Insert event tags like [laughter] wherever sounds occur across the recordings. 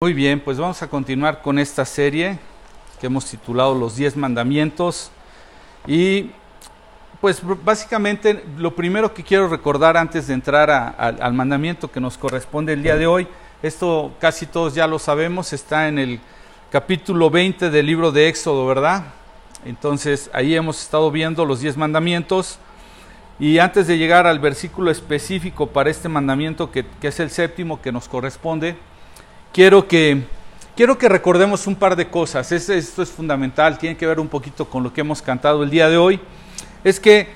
Muy bien, pues vamos a continuar con esta serie que hemos titulado Los Diez Mandamientos. Y pues básicamente lo primero que quiero recordar antes de entrar al mandamiento que nos corresponde el día de hoy, esto casi todos ya lo sabemos, está en el capítulo 20 del libro de Éxodo, ¿verdad? Entonces ahí hemos estado viendo los diez mandamientos. Y antes de llegar al versículo específico para este mandamiento, que, es el séptimo que nos corresponde, quiero que, quiero que recordemos un par de cosas. esto es fundamental, tiene que ver un poquito con lo que hemos cantado el día de hoy. Es que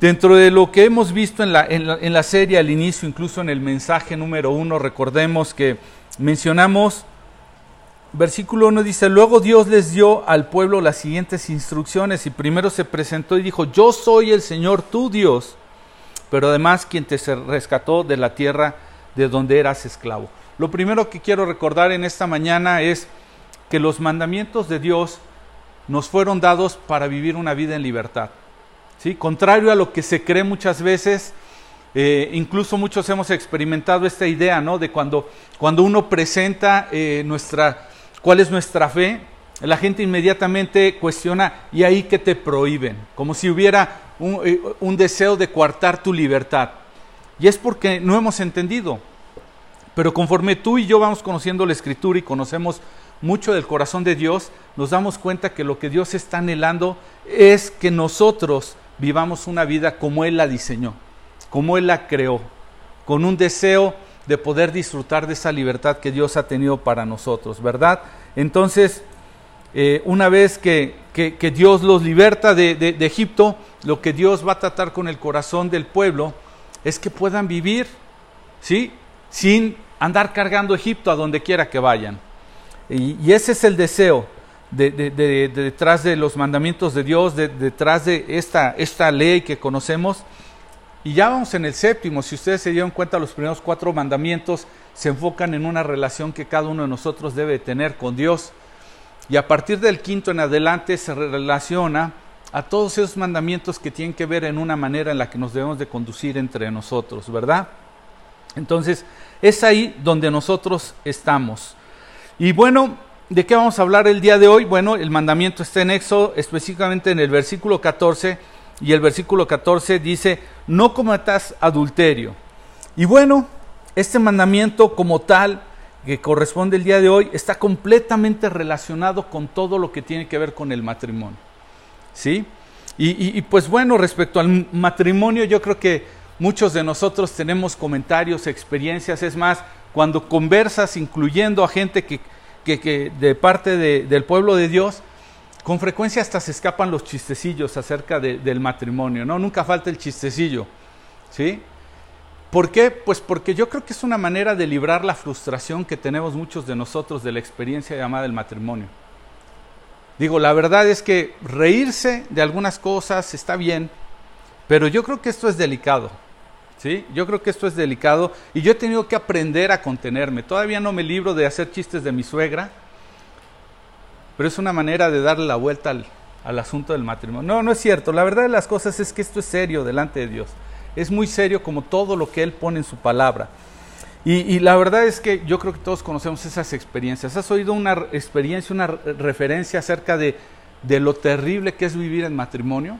dentro de lo que hemos visto en la, en la serie al inicio, incluso en el mensaje número uno, recordemos que mencionamos Versículo 1 dice, luego Dios les dio al pueblo las siguientes instrucciones y primero se presentó y dijo, yo soy el Señor tu Dios, pero además quien te rescató de la tierra de donde eras esclavo. Lo primero que quiero recordar en esta mañana es que los mandamientos de Dios nos fueron dados para vivir una vida en libertad. ¿sí? Contrario a lo que se cree muchas veces, eh, incluso muchos hemos experimentado esta idea, ¿no? De cuando, cuando uno presenta eh, nuestra cuál es nuestra fe, la gente inmediatamente cuestiona, ¿y ahí qué te prohíben? Como si hubiera eh, un, deseo de coartar tu libertad. Y es porque no hemos entendido. Pero conforme tú y yo vamos conociendo la escritura y conocemos mucho del corazón de Dios, nos damos cuenta que lo que Dios está anhelando es que nosotros vivamos una vida como Él la diseñó, como Él la creó, con un deseo de poder disfrutar de esa libertad que Dios ha tenido para nosotros, ¿verdad? Entonces, eh, una vez que, Dios los liberta de, de, Egipto, lo que Dios va a tratar con el corazón del pueblo es que puedan vivir, ¿sí? Sin andar cargando Egipto a donde quiera que vayan. Y, ese es el deseo de, detrás de los mandamientos de Dios, detrás de esta, esta ley que conocemos y ya vamos en el séptimo, si ustedes se dieron cuenta, los primeros cuatro mandamientos se enfocan en una relación que cada uno de nosotros debe tener con Dios. Y a partir del quinto en adelante se relaciona a todos esos mandamientos que tienen que ver en una manera en la que nos debemos de conducir entre nosotros, ¿verdad? Entonces, es ahí donde nosotros estamos. Y bueno, ¿de qué vamos a hablar el día de hoy? Bueno, el mandamiento está en Éxodo, específicamente en el versículo 14 y el versículo 14 dice, no cometas adulterio. Y bueno, este mandamiento como tal, que corresponde el día de hoy, está completamente relacionado con todo lo que tiene que ver con el matrimonio. ¿Sí? Y, pues bueno, respecto al matrimonio, yo creo que muchos de nosotros tenemos comentarios, experiencias, es más, cuando conversas, incluyendo a gente que, que, de parte del pueblo de Dios, con frecuencia hasta se escapan los chistecillos acerca del matrimonio, ¿no? Nunca falta el chistecillo, ¿sí? ¿Por qué? Pues porque yo creo que es una manera de librar la frustración que tenemos muchos de nosotros de la experiencia llamada el matrimonio. Digo, la verdad es que reírse de algunas cosas está bien, pero yo creo que esto es delicado. ¿Sí? Yo creo que esto es delicado y yo he tenido que aprender a contenerme. Todavía no me libro de hacer chistes de mi suegra, pero es una manera de darle la vuelta al, asunto del matrimonio. No, no es cierto. La verdad de las cosas es que esto es serio delante de Dios. Es muy serio como todo lo que Él pone en su palabra. Y, la verdad es que yo creo que todos conocemos esas experiencias. ¿Has oído una experiencia, una referencia acerca de, lo terrible que es vivir en matrimonio?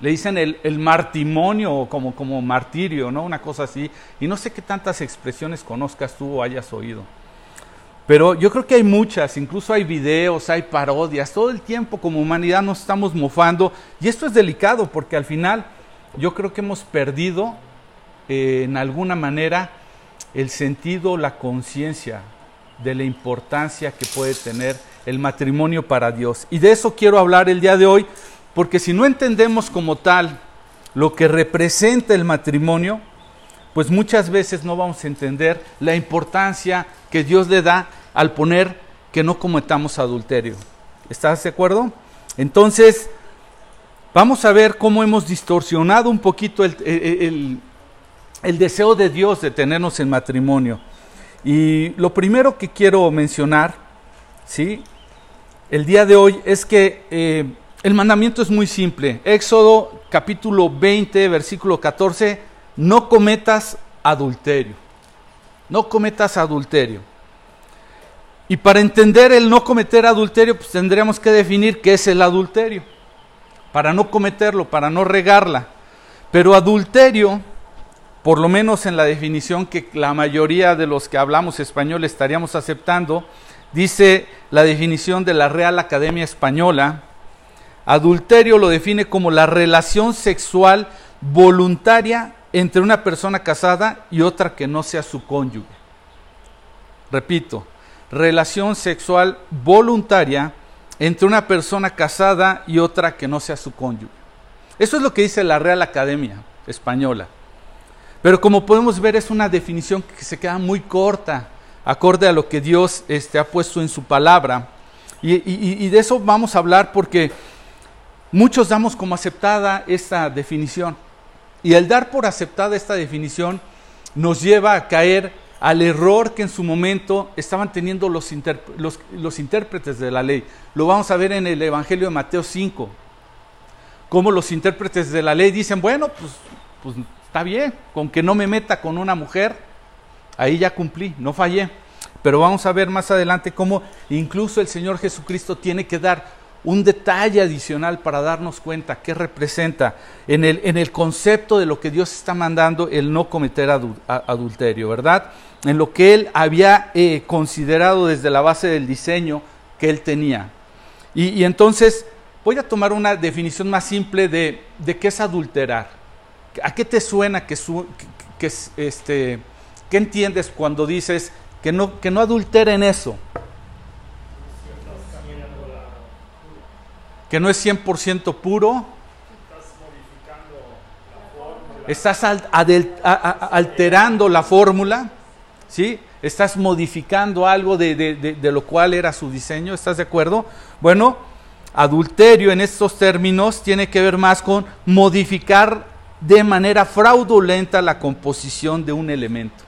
Le dicen el, el martimonio como, como martirio, ¿no? Una cosa así. Y no sé qué tantas expresiones conozcas tú o hayas oído. Pero yo creo que hay muchas, incluso hay videos, hay parodias, todo el tiempo como humanidad nos estamos mofando y esto es delicado porque al final yo creo que hemos perdido eh, en alguna manera el sentido, la conciencia de la importancia que puede tener el matrimonio para Dios. Y de eso quiero hablar el día de hoy, porque si no entendemos como tal lo que representa el matrimonio, pues muchas veces no vamos a entender la importancia que Dios le da al poner que no cometamos adulterio. ¿Estás de acuerdo? Entonces, vamos a ver cómo hemos distorsionado un poquito el, deseo de Dios de tenernos en matrimonio. Y lo primero que quiero mencionar, ¿sí? El día de hoy es que eh, el mandamiento es muy simple. Éxodo capítulo 20, versículo 14, no cometas adulterio. No cometas adulterio. Y para entender el no cometer adulterio, pues tendríamos que definir qué es el adulterio, para no cometerlo, para no regarla. Pero adulterio, por lo menos en la definición que la mayoría de los que hablamos español estaríamos aceptando, dice la definición de la Real Academia Española, adulterio lo define como la relación sexual voluntaria entre una persona casada y otra que no sea su cónyuge. Repito, relación sexual voluntaria entre una persona casada y otra que no sea su cónyuge. Eso es lo que dice la Real Academia Española. Pero como podemos ver es una definición que se queda muy corta, acorde a lo que Dios este, ha puesto en su palabra. Y, y de eso vamos a hablar porque muchos damos como aceptada esta definición. Y el dar por aceptada esta definición nos lleva a caer al error que en su momento estaban teniendo los, los, intérpretes de la ley. Lo vamos a ver en el Evangelio de Mateo 5, como los intérpretes de la ley dicen, bueno, pues, pues está bien, con que no me meta con una mujer, ahí ya cumplí, no fallé. Pero vamos a ver más adelante cómo incluso el Señor Jesucristo tiene que dar un detalle adicional para darnos cuenta qué representa en el, en el concepto de lo que Dios está mandando el no cometer adulterio, ¿verdad? En lo que Él había eh, considerado desde la base del diseño que Él tenía. Y, entonces voy a tomar una definición más simple de, de qué es adulterar. ¿A qué te suena que, que, este, qué entiendes cuando dices que no, que no adulteren eso? Que no es 100% puro. Estás alterando la fórmula, ¿sí? Estás modificando algo de, de, lo cual era su diseño, ¿estás de acuerdo? Bueno, adulterio en estos términos tiene que ver más con modificar de manera fraudulenta la composición de un elemento.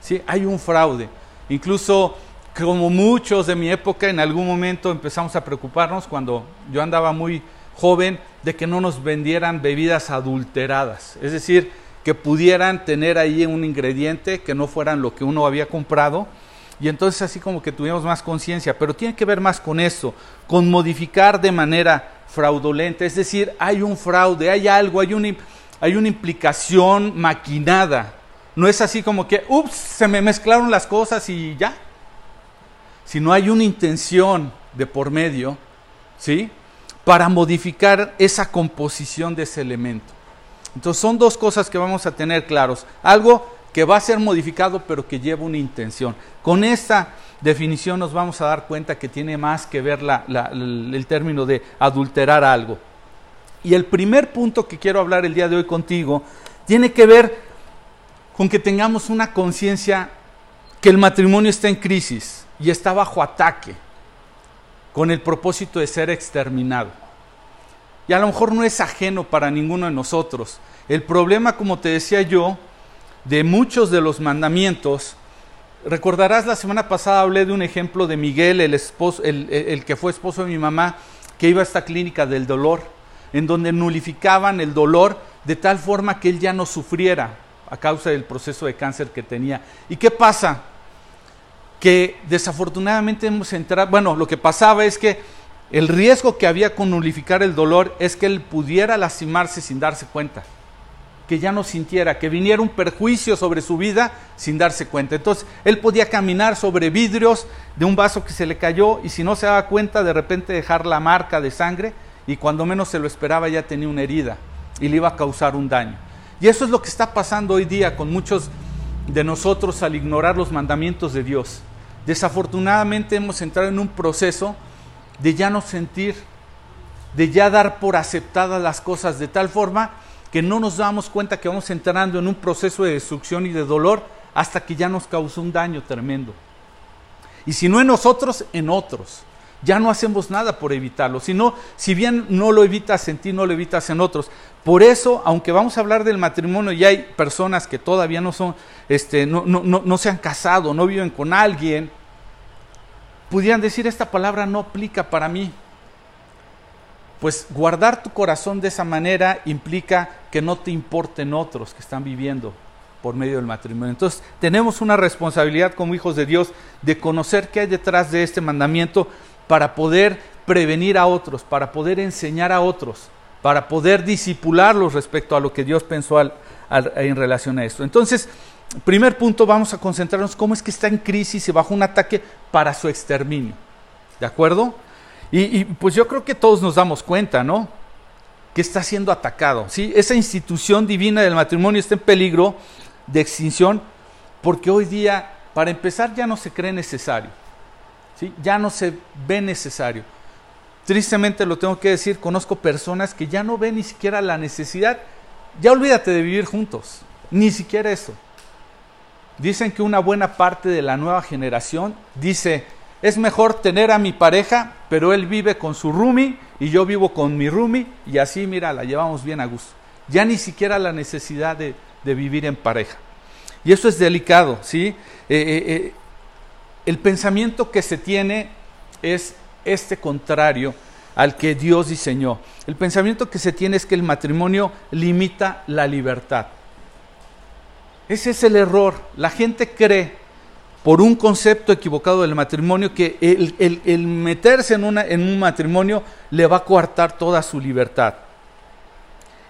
¿Sí? Hay un fraude. Incluso como muchos de mi época, en algún momento empezamos a preocuparnos cuando yo andaba muy joven de que no nos vendieran bebidas adulteradas, es decir, que pudieran tener ahí un ingrediente que no fueran lo que uno había comprado. Y entonces así como que tuvimos más conciencia, pero tiene que ver más con eso, con modificar de manera fraudulenta, es decir, hay un fraude, hay algo, hay una, hay una implicación maquinada. No es así como que, ups, se me mezclaron las cosas y ya, si no hay una intención de por medio, ¿sí? Para modificar esa composición de ese elemento. Entonces son dos cosas que vamos a tener claros. Algo que va a ser modificado pero que lleva una intención. Con esta definición nos vamos a dar cuenta que tiene más que ver el término de adulterar algo. Y el primer punto que quiero hablar el día de hoy contigo tiene que ver con que tengamos una conciencia que el matrimonio está en crisis y está bajo ataque con el propósito de ser exterminado. Y a lo mejor no es ajeno para ninguno de nosotros. El problema, como te decía yo, de muchos de los mandamientos, recordarás la semana pasada hablé de un ejemplo de Miguel, el, esposo, el, el que fue esposo de mi mamá, que iba a esta clínica del dolor, en donde nulificaban el dolor de tal forma que él ya no sufriera a causa del proceso de cáncer que tenía. ¿Y qué pasa? Que desafortunadamente hemos entrado, bueno, lo que pasaba es que el riesgo que había con nulificar el dolor es que él pudiera lastimarse sin darse cuenta, que ya no sintiera, que viniera un perjuicio sobre su vida sin darse cuenta. Entonces, él podía caminar sobre vidrios de un vaso que se le cayó y si no se daba cuenta, de repente dejar la marca de sangre y cuando menos se lo esperaba ya tenía una herida y le iba a causar un daño. Y eso es lo que está pasando hoy día con muchos de nosotros al ignorar los mandamientos de Dios. Desafortunadamente hemos entrado en un proceso de ya no sentir, de ya dar por aceptadas las cosas de tal forma que no nos damos cuenta que vamos entrando en un proceso de destrucción y de dolor hasta que ya nos causó un daño tremendo. Y si no en nosotros, en otros. Ya no hacemos nada por evitarlo. sino si bien no lo evitas en ti, no lo evitas en otros. Por eso, aunque vamos a hablar del matrimonio y hay personas que todavía no son, este, no, no, no, se han casado, no viven con alguien, pudieran decir esta palabra no aplica para mí. Pues guardar tu corazón de esa manera implica que no te importen otros que están viviendo por medio del matrimonio. Entonces, tenemos una responsabilidad como hijos de Dios de conocer qué hay detrás de este mandamiento para poder prevenir a otros, para poder enseñar a otros, para poder disipularlos respecto a lo que Dios pensó en relación a esto. Entonces, primer punto, vamos a concentrarnos cómo es que está en crisis y bajo un ataque para su exterminio. ¿De acuerdo? Y, pues yo creo que todos nos damos cuenta, ¿no? Que está siendo atacado. ¿sí? Esa institución divina del matrimonio está en peligro de extinción porque hoy día, para empezar, ya no se cree necesario. ¿sí? Ya no se ve necesario. Tristemente lo tengo que decir, conozco personas que ya no ven ni siquiera la necesidad. Ya olvídate de vivir juntos, ni siquiera eso. Dicen que una buena parte de la nueva generación dice, es mejor tener a mi pareja, pero él vive con su roomie y yo vivo con mi roomie y así, mira, la llevamos bien a gusto. Ya ni siquiera la necesidad de, de vivir en pareja. Y eso es delicado, ¿sí? Eh, eh, eh, el pensamiento que se tiene es este contrario al que Dios diseñó. El pensamiento que se tiene es que el matrimonio limita la libertad. Ese es el error. La gente cree, por un concepto equivocado del matrimonio, que el, meterse en, en un matrimonio le va a coartar toda su libertad.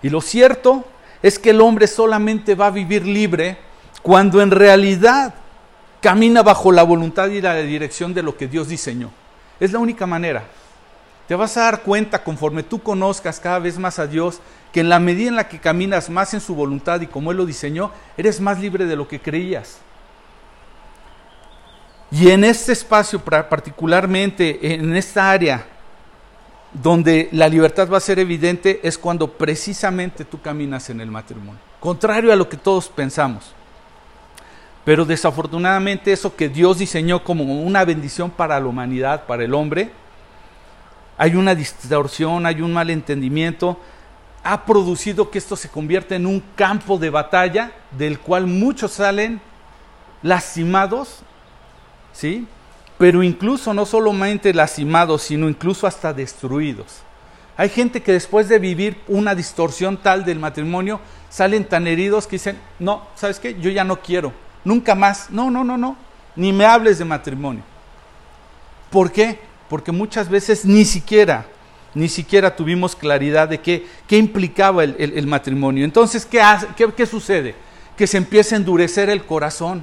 Y lo cierto es que el hombre solamente va a vivir libre cuando en realidad camina bajo la voluntad y la dirección de lo que Dios diseñó. Es la única manera. Te vas a dar cuenta conforme tú conozcas cada vez más a Dios que en la medida en la que caminas más en su voluntad y como Él lo diseñó, eres más libre de lo que creías. Y en este espacio, particularmente en esta área donde la libertad va a ser evidente es cuando precisamente tú caminas en el matrimonio, contrario a lo que todos pensamos. Pero desafortunadamente eso que Dios diseñó como una bendición para la humanidad, para el hombre, hay una distorsión, hay un malentendimiento, ha producido que esto se convierta en un campo de batalla del cual muchos salen lastimados, ¿sí? pero incluso no solamente lastimados, sino incluso hasta destruidos. Hay gente que después de vivir una distorsión tal del matrimonio, salen tan heridos que dicen, no, ¿sabes qué? Yo ya no quiero, nunca más, no, no, no, no, ni me hables de matrimonio. ¿Por qué? Porque muchas veces ni siquiera, ni siquiera tuvimos claridad de qué, qué implicaba el, matrimonio. Entonces, ¿qué, ¿qué, qué sucede? Que se empieza a endurecer el corazón,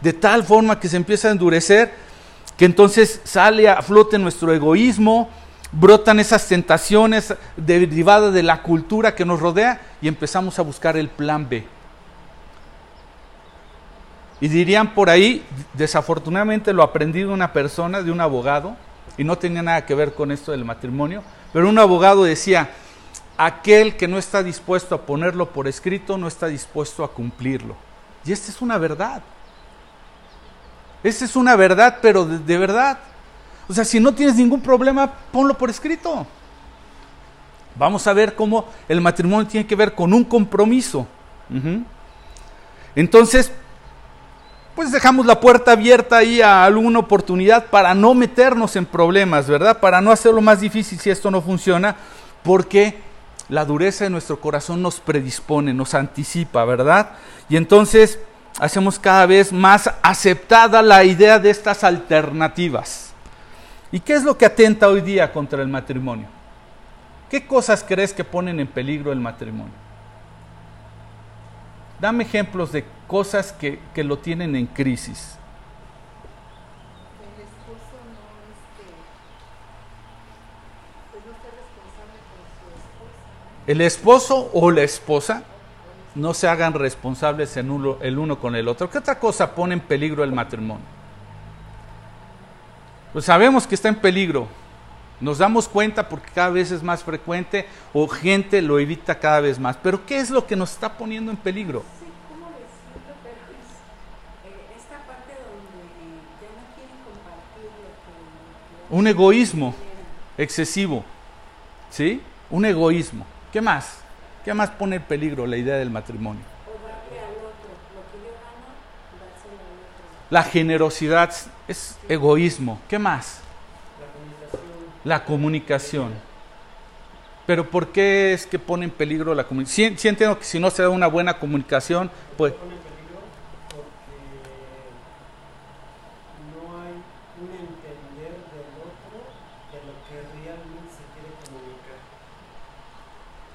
de tal forma que se empieza a endurecer que entonces sale a flote nuestro egoísmo, brotan esas tentaciones derivadas de la cultura que nos rodea y empezamos a buscar el plan B. Y dirían por ahí, desafortunadamente lo aprendí de una persona, de un abogado, y no tenía nada que ver con esto del matrimonio, pero un abogado decía, aquel que no está dispuesto a ponerlo por escrito no está dispuesto a cumplirlo. Y esta es una verdad. Esa es una verdad, pero de, verdad. O sea, si no tienes ningún problema, ponlo por escrito. Vamos a ver cómo el matrimonio tiene que ver con un compromiso. Entonces, pues dejamos la puerta abierta ahí a alguna oportunidad para no meternos en problemas, ¿verdad? Para no hacerlo más difícil si esto no funciona, porque la dureza de nuestro corazón nos predispone, nos anticipa, ¿verdad? Y entonces, hacemos cada vez más aceptada la idea de estas alternativas. ¿Y qué es lo que atenta hoy día contra el matrimonio? ¿Qué cosas crees que ponen en peligro el matrimonio? Dame ejemplos de cosas que, lo tienen en crisis. El esposo o la esposa no se hagan responsables en el uno con el otro. ¿Qué otra cosa pone en peligro el matrimonio? Pues sabemos que está en peligro. Nos damos cuenta porque cada vez es más frecuente o gente lo evita cada vez más. Pero ¿qué es lo que nos está poniendo en peligro? Un egoísmo excesivo. ¿Sí? Un egoísmo. ¿Qué más? ¿Qué más pone en peligro la idea del matrimonio? La generosidad es egoísmo. ¿Qué más? La comunicación. Pero ¿por qué es que pone en peligro la comunicación? Sí, entiendo que si no se da una buena comunicación, pues... Pone en peligro porque no hay un entender del otro de lo que realmente se quiere comunicar.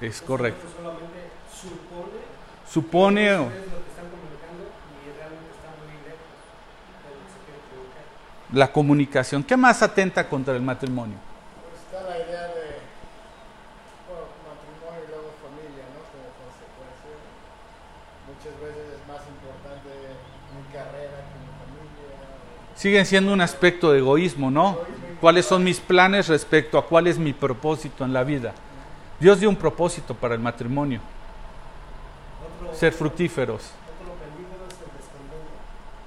Es Entonces, correcto. solamente supone Supone... que lo que están comunicando y realmente está muy lejos de lo que se quiere comunicar. la comunicación. ¿Qué más atenta contra el matrimonio? Pues está la idea de bueno, matrimonio y luego familia, ¿no? Como consecuencia. Muchas veces es más importante mi carrera que mi familia. o- Siguen siendo un aspecto de egoísmo, ¿no? ¿Cuáles son mis planes respecto a cuál es mi propósito en la vida? Dios dio un propósito para el matrimonio, ser fructíferos,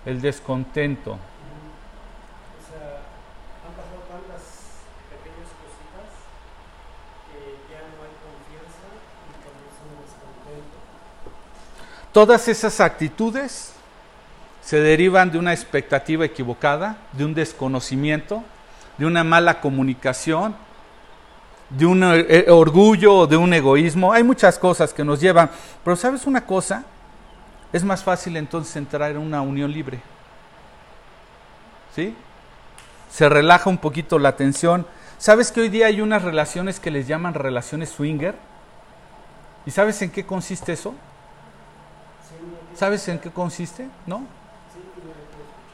el descontento. Todas esas actitudes se derivan de una expectativa equivocada, de un desconocimiento, de una mala comunicación, de un eh, orgullo o de un egoísmo. Hay muchas cosas que nos llevan, pero ¿sabes una cosa? Es más fácil entonces entrar en una unión libre. ¿Sí? Se relaja un poquito la tensión. ¿Sabes que hoy día hay unas relaciones que les llaman relaciones swinger? ¿Y sabes en qué consiste eso? ¿Sabes en qué consiste? ¿No? sí, uno lo puede escuchar.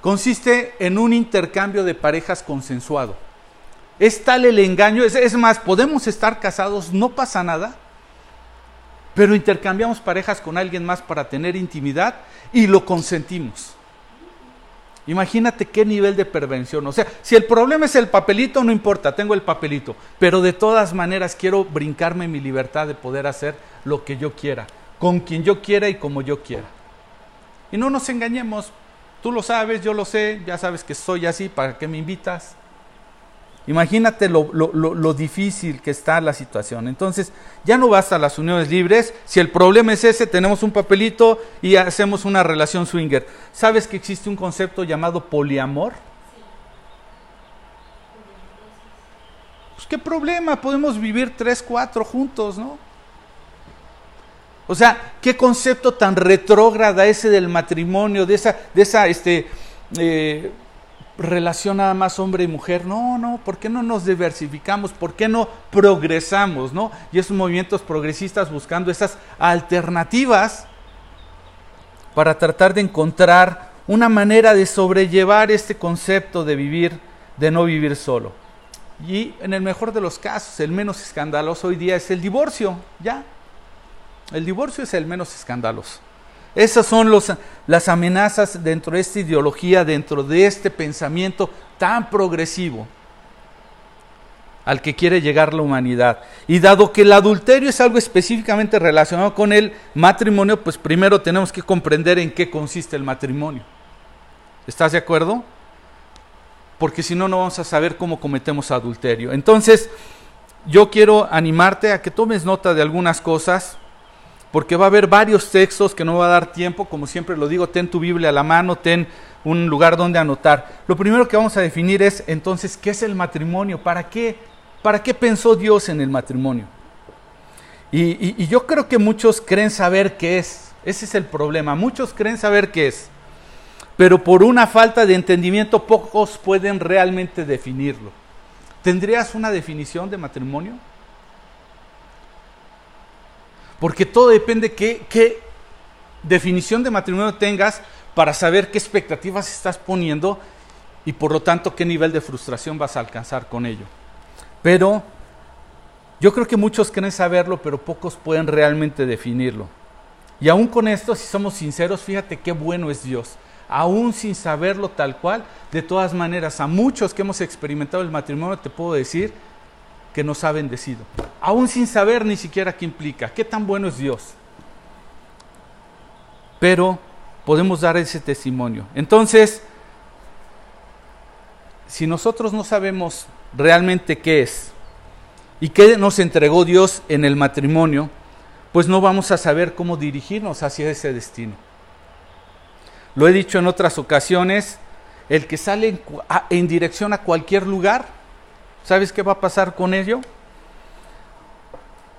Consiste en un intercambio de parejas consensuado. Es tal el engaño, es, más, podemos estar casados, no pasa nada, pero intercambiamos parejas con alguien más para tener intimidad y lo consentimos. Imagínate qué nivel de prevención. O sea, si el problema es el papelito, no importa, tengo el papelito. Pero de todas maneras quiero brincarme mi libertad de poder hacer lo que yo quiera, con quien yo quiera y como yo quiera. Y no nos engañemos. Tú lo sabes, yo lo sé, ya sabes que soy así, ¿para qué me invitas? Imagínate lo, lo- lo- lo difícil que está la situación. Entonces, ya no basta las uniones libres. Si el problema es ese, tenemos un papelito y hacemos una relación swinger. ¿Sabes que existe un concepto llamado poliamor? Pues qué problema, podemos vivir tres, cuatro juntos, ¿no? O sea, qué concepto tan retrógrada ese del matrimonio, de esa, de esa este, eh, relación nada más hombre y mujer. No, no, ¿por qué no nos diversificamos? ¿Por qué no progresamos? ¿no? Y esos movimientos progresistas buscando esas alternativas para tratar de encontrar una manera de sobrellevar este concepto de vivir, de no vivir solo. Y en el mejor de los casos, el menos escandaloso hoy día es el divorcio, ya. El divorcio es el menos escandaloso. Esas son las amenazas dentro de esta ideología, dentro de este pensamiento tan progresivo al que quiere llegar la humanidad. Y dado que el adulterio es algo específicamente relacionado con el matrimonio, pues primero tenemos que comprender en qué consiste el matrimonio. ¿Estás de acuerdo? Porque si no, no vamos a saber cómo cometemos adulterio. Entonces, yo quiero animarte a que tomes nota de algunas cosas porque va a haber varios textos que no va a dar tiempo, como siempre lo digo, ten tu Biblia a la mano, ten un lugar donde anotar. Lo primero que vamos a definir es entonces qué es el matrimonio, para qué, para qué pensó Dios en el matrimonio. Y, yo creo que muchos creen saber qué es, ese es el problema, muchos creen saber qué es, pero por una falta de entendimiento pocos pueden realmente definirlo. ¿Tendrías una definición de matrimonio? Porque todo depende qué, qué definición de matrimonio tengas para saber qué expectativas estás poniendo y por lo tanto qué nivel de frustración vas a alcanzar con ello. Pero yo creo que muchos creen saberlo, pero pocos pueden realmente definirlo. Y aún con esto, si somos sinceros, fíjate qué bueno es Dios. Aún sin saberlo tal cual, de todas maneras, a muchos que hemos experimentado el matrimonio, te puedo decir que nos ha bendecido. Aún sin saber ni siquiera qué implica, qué tan bueno es Dios. Pero podemos dar ese testimonio. Entonces, si nosotros no sabemos realmente qué es y qué nos entregó Dios en el matrimonio, pues no vamos a saber cómo dirigirnos hacia ese destino. Lo he dicho en otras ocasiones, el que sale en, en dirección a cualquier lugar ¿sabes qué va a pasar con ello?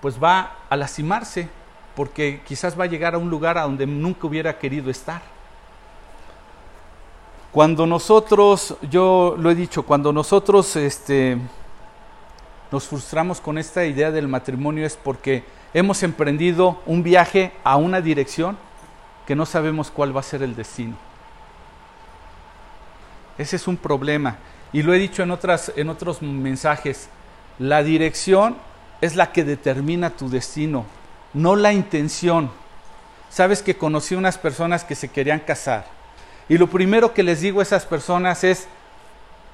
Pues va a lastimarse, porque quizás va a llegar a un lugar a donde nunca hubiera querido estar. Cuando nosotros, yo lo he dicho, cuando nosotros este, nos frustramos con esta idea del matrimonio es porque hemos emprendido un viaje a una dirección que no sabemos cuál va a ser el destino. Ese es un problema. Y lo he dicho en, otras, en otros mensajes. La dirección es la que determina tu destino, no la intención. Sabes que conocí unas personas que se querían casar. Y lo primero que les digo a esas personas es,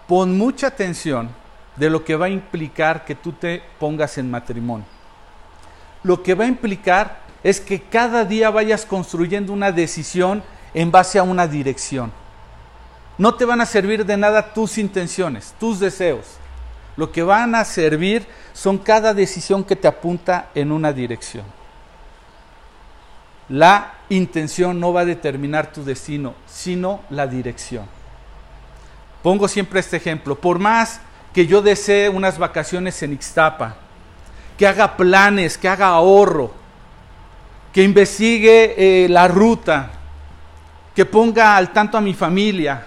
pon mucha atención de lo que va a implicar que tú te pongas en matrimonio. Lo que va a implicar es que cada día vayas construyendo una decisión en base a una dirección. No te van a servir de nada tus intenciones, tus deseos. Lo que van a servir son cada decisión que te apunta en una dirección. La intención no va a determinar tu destino, sino la dirección. Pongo siempre este ejemplo. Por más que yo desee unas vacaciones en Ixtapa, que haga planes, que haga ahorro, que investigue eh, la ruta, que ponga al tanto a mi familia,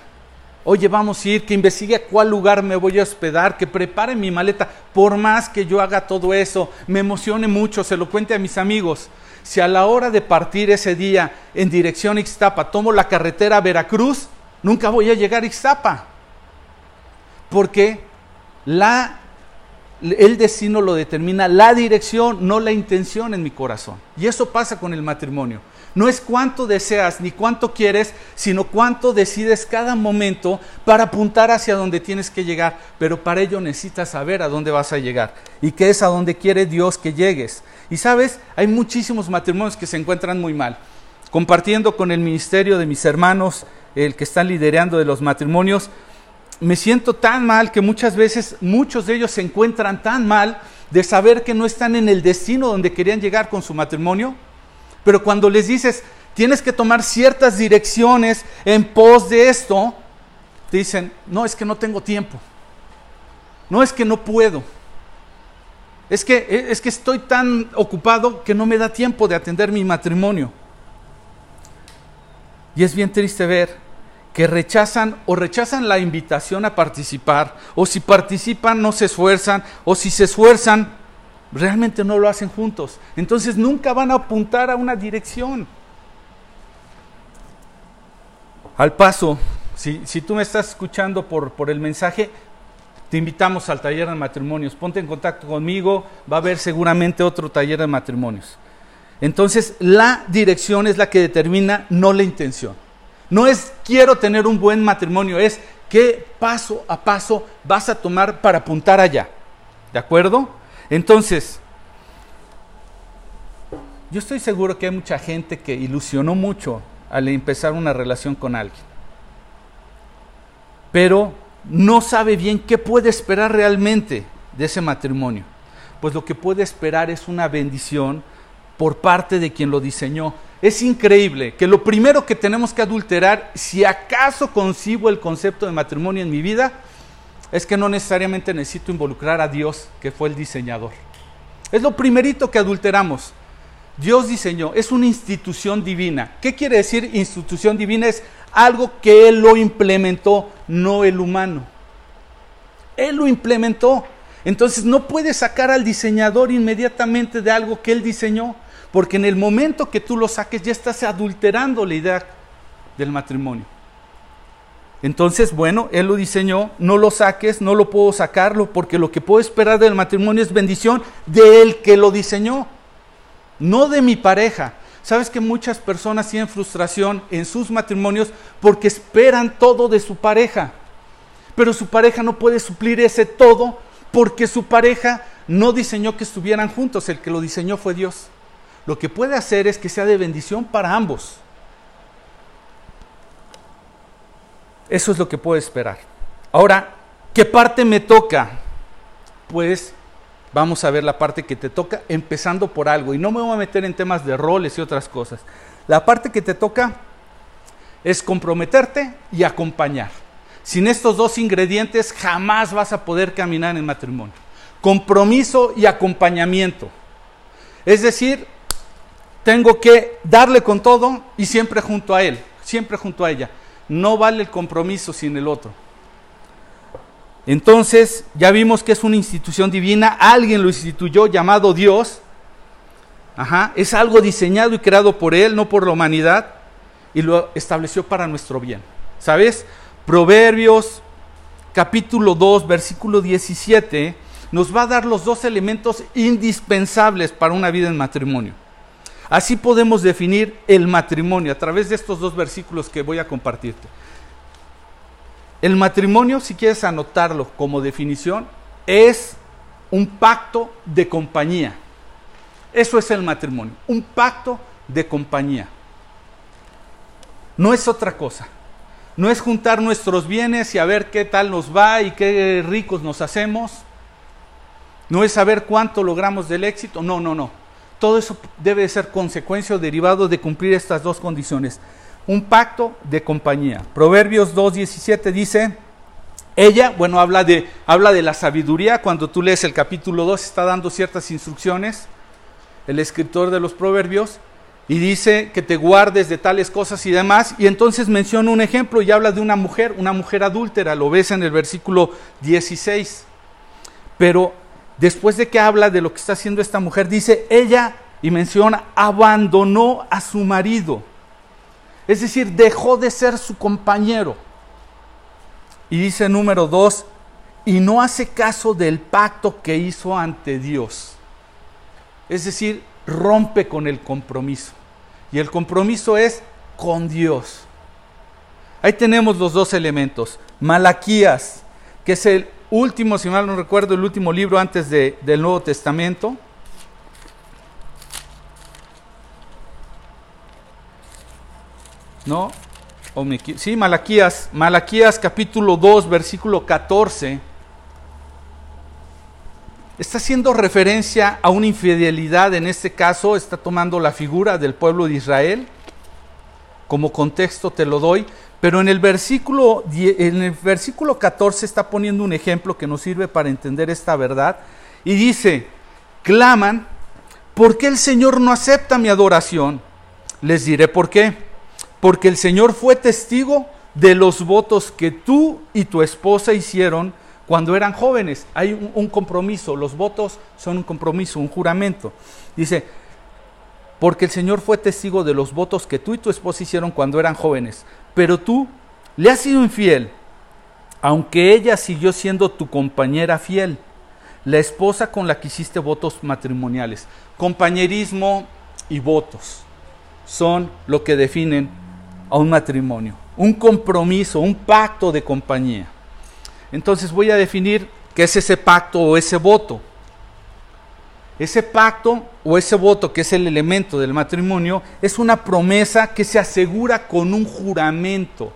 oye, vamos a ir, que investigue a cuál lugar me voy a hospedar, que prepare mi maleta, por más que yo haga todo eso, me emocione mucho, se lo cuente a mis amigos. Si a la hora de partir ese día en dirección Ixtapa tomo la carretera a Veracruz, nunca voy a llegar a Ixtapa. Porque la, el destino lo determina la dirección, no la intención en mi corazón. Y eso pasa con el matrimonio. No es cuánto deseas ni cuánto quieres, sino cuánto decides cada momento para apuntar hacia donde tienes que llegar. Pero para ello necesitas saber a dónde vas a llegar y qué es a donde quiere Dios que llegues. Y sabes, hay muchísimos matrimonios que se encuentran muy mal. Compartiendo con el ministerio de mis hermanos, el que están liderando de los matrimonios, me siento tan mal que muchas veces muchos de ellos se encuentran tan mal de saber que no están en el destino donde querían llegar con su matrimonio pero cuando les dices, tienes que tomar ciertas direcciones en pos de esto, te dicen, no, es que no tengo tiempo. No es que no puedo. Es que, es que estoy tan ocupado que no me da tiempo de atender mi matrimonio. Y es bien triste ver que rechazan o rechazan la invitación a participar, o si participan no se esfuerzan, o si se esfuerzan realmente no lo hacen juntos. Entonces nunca van a apuntar a una dirección. Al paso, si, tú me estás escuchando por, por el mensaje, te invitamos al taller de matrimonios. Ponte en contacto conmigo, va a haber seguramente otro taller de matrimonios. Entonces, la dirección es la que determina, no la intención. No es quiero tener un buen matrimonio, es qué paso a paso vas a tomar para apuntar allá. ¿De acuerdo? Entonces, yo estoy seguro que hay mucha gente que ilusionó mucho al empezar una relación con alguien, pero no sabe bien qué puede esperar realmente de ese matrimonio. Pues lo que puede esperar es una bendición por parte de quien lo diseñó. Es increíble que lo primero que tenemos que adulterar, si acaso concibo el concepto de matrimonio en mi vida, es que no necesariamente necesito involucrar a Dios, que fue el diseñador. Es lo primerito que adulteramos. Dios diseñó, es una institución divina. ¿Qué quiere decir institución divina? Es algo que Él lo implementó, no el humano. Él lo implementó. Entonces no puedes sacar al diseñador inmediatamente de algo que Él diseñó, porque en el momento que tú lo saques ya estás adulterando la idea del matrimonio. Entonces, bueno, Él lo diseñó, no lo saques, no lo puedo sacarlo, porque lo que puedo esperar del matrimonio es bendición de Él que lo diseñó, no de mi pareja. Sabes que muchas personas tienen frustración en sus matrimonios porque esperan todo de su pareja, pero su pareja no puede suplir ese todo porque su pareja no diseñó que estuvieran juntos, el que lo diseñó fue Dios. Lo que puede hacer es que sea de bendición para ambos. Eso es lo que puedo esperar. Ahora, ¿qué parte me toca? Pues vamos a ver la parte que te toca, empezando por algo. Y no me voy a meter en temas de roles y otras cosas. La parte que te toca es comprometerte y acompañar. Sin estos dos ingredientes jamás vas a poder caminar en matrimonio. Compromiso y acompañamiento. Es decir, tengo que darle con todo y siempre junto a él, siempre junto a ella. No vale el compromiso sin el otro. Entonces, ya vimos que es una institución divina, alguien lo instituyó llamado Dios. Ajá, es algo diseñado y creado por él, no por la humanidad, y lo estableció para nuestro bien. ¿Sabes? Proverbios capítulo 2, versículo 17 nos va a dar los dos elementos indispensables para una vida en matrimonio. Así podemos definir el matrimonio a través de estos dos versículos que voy a compartirte. El matrimonio, si quieres anotarlo como definición, es un pacto de compañía. Eso es el matrimonio, un pacto de compañía. No es otra cosa. No es juntar nuestros bienes y a ver qué tal nos va y qué ricos nos hacemos. No es saber cuánto logramos del éxito. No, no, no. Todo eso debe ser consecuencia o derivado de cumplir estas dos condiciones. Un pacto de compañía. Proverbios 2.17 dice, ella, bueno, habla de, habla de la sabiduría. Cuando tú lees el capítulo 2 está dando ciertas instrucciones, el escritor de los proverbios, y dice que te guardes de tales cosas y demás. Y entonces menciona un ejemplo y habla de una mujer, una mujer adúltera, lo ves en el versículo 16. Pero después de que habla de lo que está haciendo esta mujer, dice, ella, y menciona, abandonó a su marido. Es decir, dejó de ser su compañero. Y dice número dos, y no hace caso del pacto que hizo ante Dios. Es decir, rompe con el compromiso. Y el compromiso es con Dios. Ahí tenemos los dos elementos. Malaquías, que es el último, si mal no recuerdo, el último libro antes de, del Nuevo Testamento. ¿No? sí, Malaquías, Malaquías capítulo 2, versículo 14. Está haciendo referencia a una infidelidad, en este caso está tomando la figura del pueblo de Israel. Como contexto te lo doy, pero en el versículo, en el versículo 14 está poniendo un ejemplo que nos sirve para entender esta verdad. Y dice, claman, ¿por qué el Señor no acepta mi adoración? Les diré por qué. Porque el Señor fue testigo de los votos que tú y tu esposa hicieron cuando eran jóvenes. Hay un, un compromiso, los votos son un compromiso, un juramento. Dice, porque el Señor fue testigo de los votos que tú y tu esposa hicieron cuando eran jóvenes, pero tú le has sido infiel, aunque ella siguió siendo tu compañera fiel, la esposa con la que hiciste votos matrimoniales. Compañerismo y votos son lo que definen a un matrimonio, un compromiso, un pacto de compañía. Entonces voy a definir qué es ese pacto o ese voto. Ese pacto o ese voto, que es el elemento del matrimonio, es una promesa que se asegura con un juramento.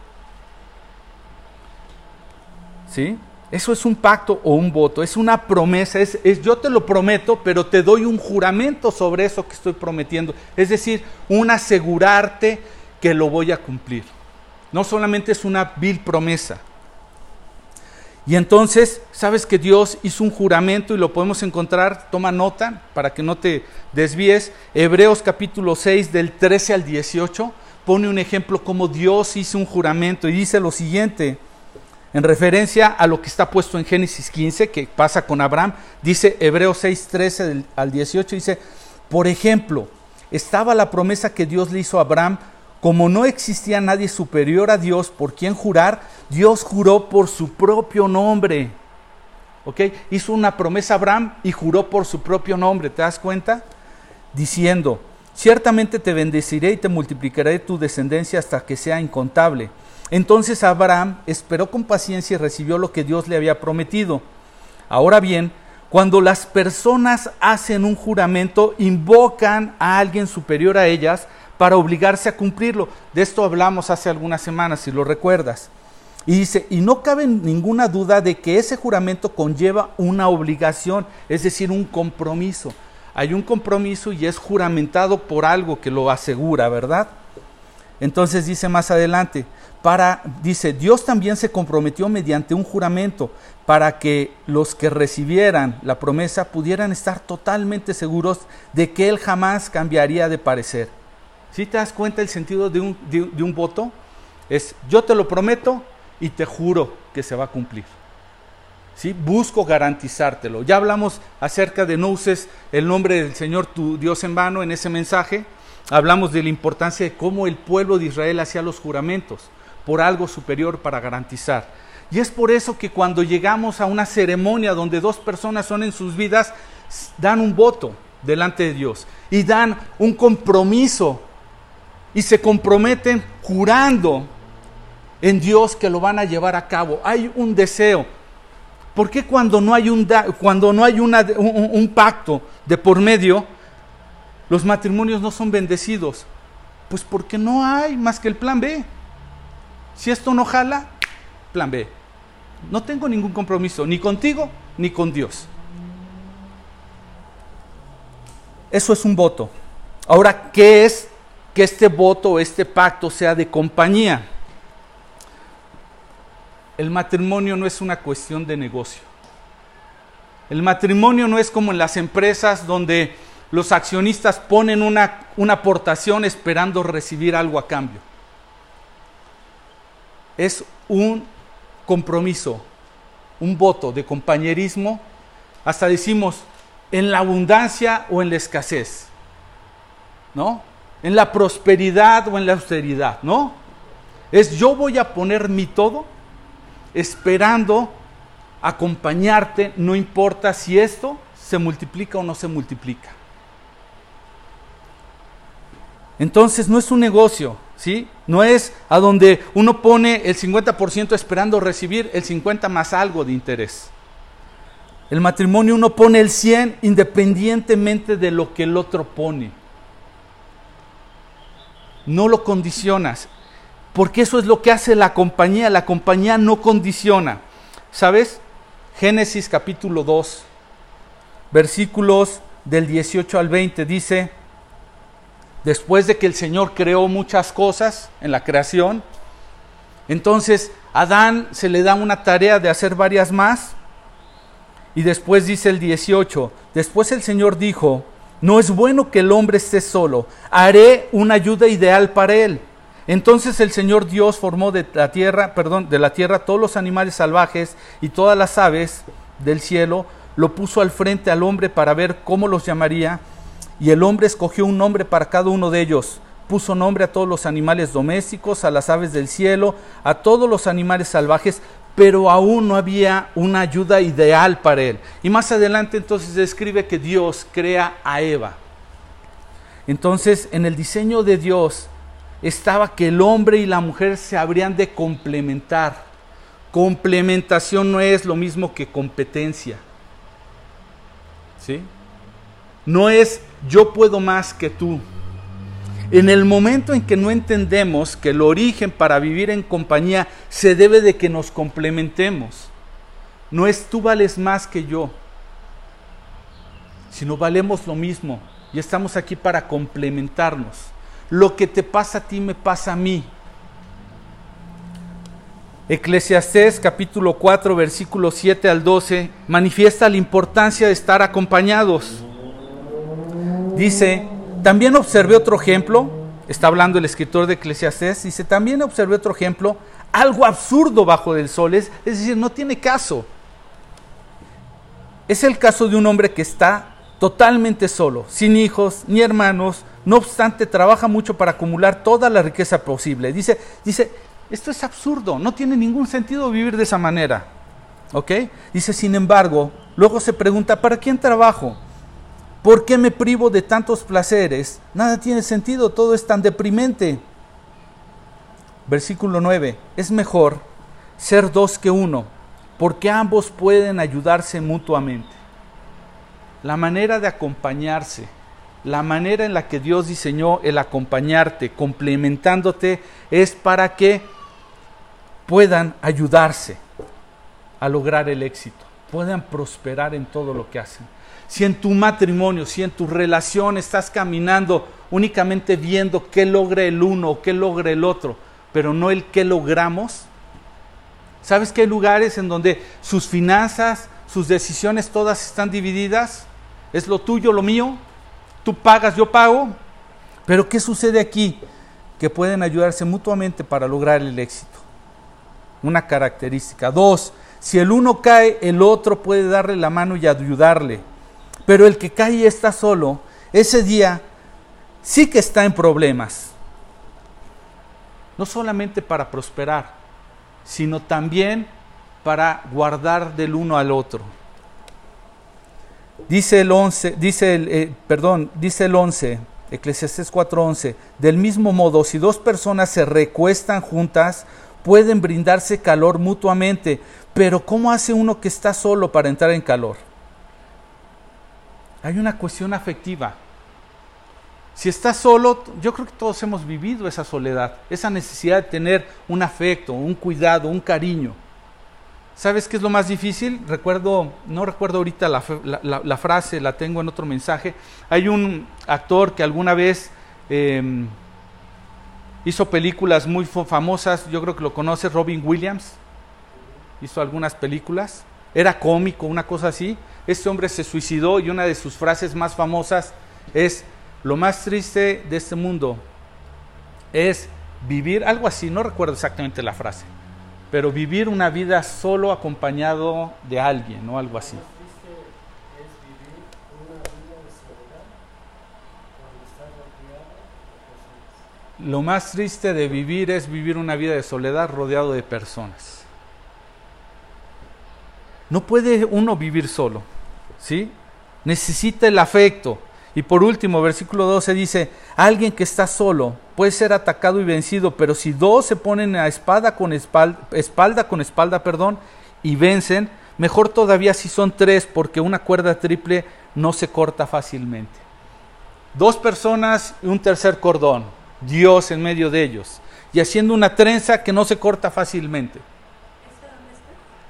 ¿Sí? Eso es un pacto o un voto, es una promesa, es, yo te lo prometo, pero te doy un juramento sobre eso que estoy prometiendo. Es decir, un asegurarte que lo voy a cumplir. No solamente es una vil promesa. Y entonces, sabes que Dios hizo un juramento y lo podemos encontrar, toma nota para que no te desvíes. Hebreos capítulo 6 del 13 al 18 pone un ejemplo como Dios hizo un juramento y dice lo siguiente, en referencia a lo que está puesto en Génesis 15, que pasa con Abraham, dice Hebreos 6, 13 al 18, dice, por ejemplo, estaba la promesa que Dios le hizo a Abraham como no existía nadie superior a Dios por quien jurar, Dios juró por su propio nombre. ¿Ok? Hizo una promesa a Abraham y juró por su propio nombre. ¿Te das cuenta? Diciendo, ciertamente te bendeciré y te multiplicaré tu descendencia hasta que sea incontable. Entonces Abraham esperó con paciencia y recibió lo que Dios le había prometido. Ahora bien, cuando las personas hacen un juramento, invocan a alguien superior a ellas, para obligarse a cumplirlo. De esto hablamos hace algunas semanas, si lo recuerdas. Y dice, y no cabe ninguna duda de que ese juramento conlleva una obligación, es decir, un compromiso. Hay un compromiso y es juramentado por algo que lo asegura, ¿verdad? Entonces dice más adelante, para, dice, Dios también se comprometió mediante un juramento para que los que recibieran la promesa pudieran estar totalmente seguros de que Él jamás cambiaría de parecer. ¿Sí te das cuenta el sentido de un, de un voto? Es, yo te lo prometo y te juro que se va a cumplir. ¿Sí? Busco garantizártelo. Ya hablamos acerca de no uses el nombre del Señor tu Dios en vano en ese mensaje. Hablamos de la importancia de cómo el pueblo de Israel hacía los juramentos por algo superior para garantizar. Y es por eso que cuando llegamos a una ceremonia donde dos personas son en sus vidas, dan un voto delante de Dios y dan un compromiso y se comprometen jurando en Dios que lo van a llevar a cabo. Hay un deseo. ¿Por qué cuando no hay un, cuando no hay una, un, un pacto de por medio, los matrimonios no son bendecidos? Pues porque no hay más que el plan B. Si esto no jala, plan B. No tengo ningún compromiso, ni contigo, ni con Dios. Eso es un voto. Ahora, ¿qué es que este voto, este pacto sea de compañía? El matrimonio no es una cuestión de negocio. El matrimonio no es como en las empresas donde los accionistas ponen una, una aportación esperando recibir algo a cambio es un compromiso, un voto de compañerismo, hasta decimos en la abundancia o en la escasez, ¿no? En la prosperidad o en la austeridad, ¿no? Es yo voy a poner mi todo esperando acompañarte, no importa si esto se multiplica o no se multiplica. Entonces no es un negocio, ¿sí? No es a donde uno pone el 50% esperando recibir el 50 más algo de interés. El matrimonio uno pone el 100 independientemente de lo que el otro pone. No lo condicionas, porque eso es lo que hace la compañía. La compañía no condiciona. ¿Sabes? Génesis capítulo 2, versículos del 18 al 20 dice, después de que el Señor creó muchas cosas en la creación, entonces Adán se le da una tarea de hacer varias más. Y después dice el 18, después el Señor dijo, no es bueno que el hombre esté solo, haré una ayuda ideal para él. Entonces el Señor Dios formó de la tierra, perdón, de la tierra todos los animales salvajes y todas las aves del cielo, lo puso al frente al hombre para ver cómo los llamaría y el hombre escogió un nombre para cada uno de ellos. Puso nombre a todos los animales domésticos, a las aves del cielo, a todos los animales salvajes, pero aún no había una ayuda ideal para él. Y más adelante entonces describe que Dios crea a Eva. Entonces en el diseño de Dios estaba que el hombre y la mujer se habrían de complementar. Complementación no es lo mismo que competencia. ¿Sí? No es yo puedo más que tú. En el momento en que no entendemos que el origen para vivir en compañía se debe de que nos complementemos, no es tú vales más que yo, sino valemos lo mismo y estamos aquí para complementarnos. Lo que te pasa a ti me pasa a mí. Eclesiastés capítulo 4 versículo 7 al 12 manifiesta la importancia de estar acompañados. Dice, también observé otro ejemplo, está hablando el escritor de Eclesiastés, dice, también observé otro ejemplo, algo absurdo bajo del sol, es, es decir, no tiene caso. Es el caso de un hombre que está totalmente solo, sin hijos ni hermanos, no obstante trabaja mucho para acumular toda la riqueza posible. Dice, dice, esto es absurdo, no tiene ningún sentido vivir de esa manera. ¿Ok? Dice, sin embargo, luego se pregunta, ¿para quién trabajo? ¿Por qué me privo de tantos placeres? Nada tiene sentido, todo es tan deprimente. Versículo 9. Es mejor ser dos que uno, porque ambos pueden ayudarse mutuamente. La manera de acompañarse, la manera en la que Dios diseñó el acompañarte, complementándote, es para que puedan ayudarse a lograr el éxito, puedan prosperar en todo lo que hacen si en tu matrimonio, si en tu relación estás caminando únicamente viendo qué logra el uno o qué logra el otro, pero no el qué logramos. ¿Sabes que hay lugares en donde sus finanzas, sus decisiones todas están divididas? Es lo tuyo, lo mío. Tú pagas, yo pago. Pero ¿qué sucede aquí? Que pueden ayudarse mutuamente para lograr el éxito. Una característica. Dos, si el uno cae, el otro puede darle la mano y ayudarle. Pero el que cae y está solo, ese día sí que está en problemas. No solamente para prosperar, sino también para guardar del uno al otro. Dice el 11, dice el, eh, perdón, dice el 11, Eclesiastés 4:11, del mismo modo, si dos personas se recuestan juntas, pueden brindarse calor mutuamente, pero ¿cómo hace uno que está solo para entrar en calor? Hay una cuestión afectiva. Si estás solo, yo creo que todos hemos vivido esa soledad, esa necesidad de tener un afecto, un cuidado, un cariño. ¿Sabes qué es lo más difícil? Recuerdo, no recuerdo ahorita la, frase, la tengo en otro mensaje. Hay un actor que alguna vez em, hizo películas muy famosas, yo creo que lo conoces, Robin Williams. Hizo algunas películas. Era cómico, una cosa así. Este hombre se suicidó y una de sus frases más famosas es, lo más triste de este mundo es vivir, algo así, no recuerdo exactamente la frase pero vivir una vida solo acompañado de alguien o algo así. Lo más triste de vivir es vivir una vida de soledad rodeado de personas. No puede uno vivir solo, ¿sí? Necesita el afecto, y por último, versículo 12 dice, alguien que está solo puede ser atacado y vencido, pero si dos se ponen a espada con espalda, espalda con espalda, perdón, y vencen, mejor todavía si son tres, porque una cuerda triple no se corta fácilmente. Dos personas y un tercer cordón, Dios en medio de ellos, y haciendo una trenza que no se corta fácilmente.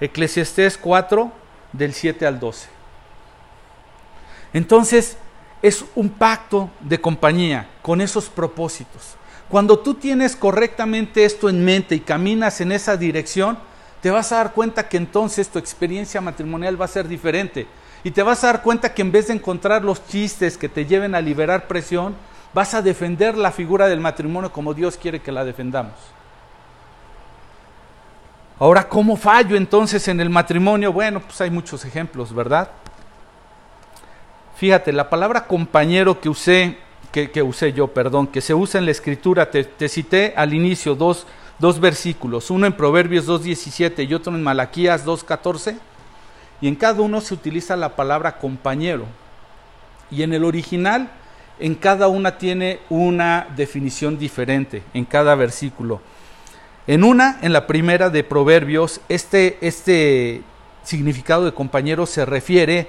Eclesiastés 4, del 7 al 12. Entonces, es un pacto de compañía con esos propósitos. Cuando tú tienes correctamente esto en mente y caminas en esa dirección, te vas a dar cuenta que entonces tu experiencia matrimonial va a ser diferente. Y te vas a dar cuenta que en vez de encontrar los chistes que te lleven a liberar presión, vas a defender la figura del matrimonio como Dios quiere que la defendamos. Ahora, ¿cómo fallo entonces en el matrimonio? Bueno, pues hay muchos ejemplos, ¿verdad? Fíjate, la palabra compañero que usé, que, usé yo, perdón, que se usa en la escritura, te, cité al inicio dos, dos, versículos, uno en Proverbios 2.17 y otro en Malaquías 2.14, y en cada uno se utiliza la palabra compañero. Y en el original, en cada una tiene una definición diferente, en cada versículo. En una, en la primera de Proverbios, este, este significado de compañero se refiere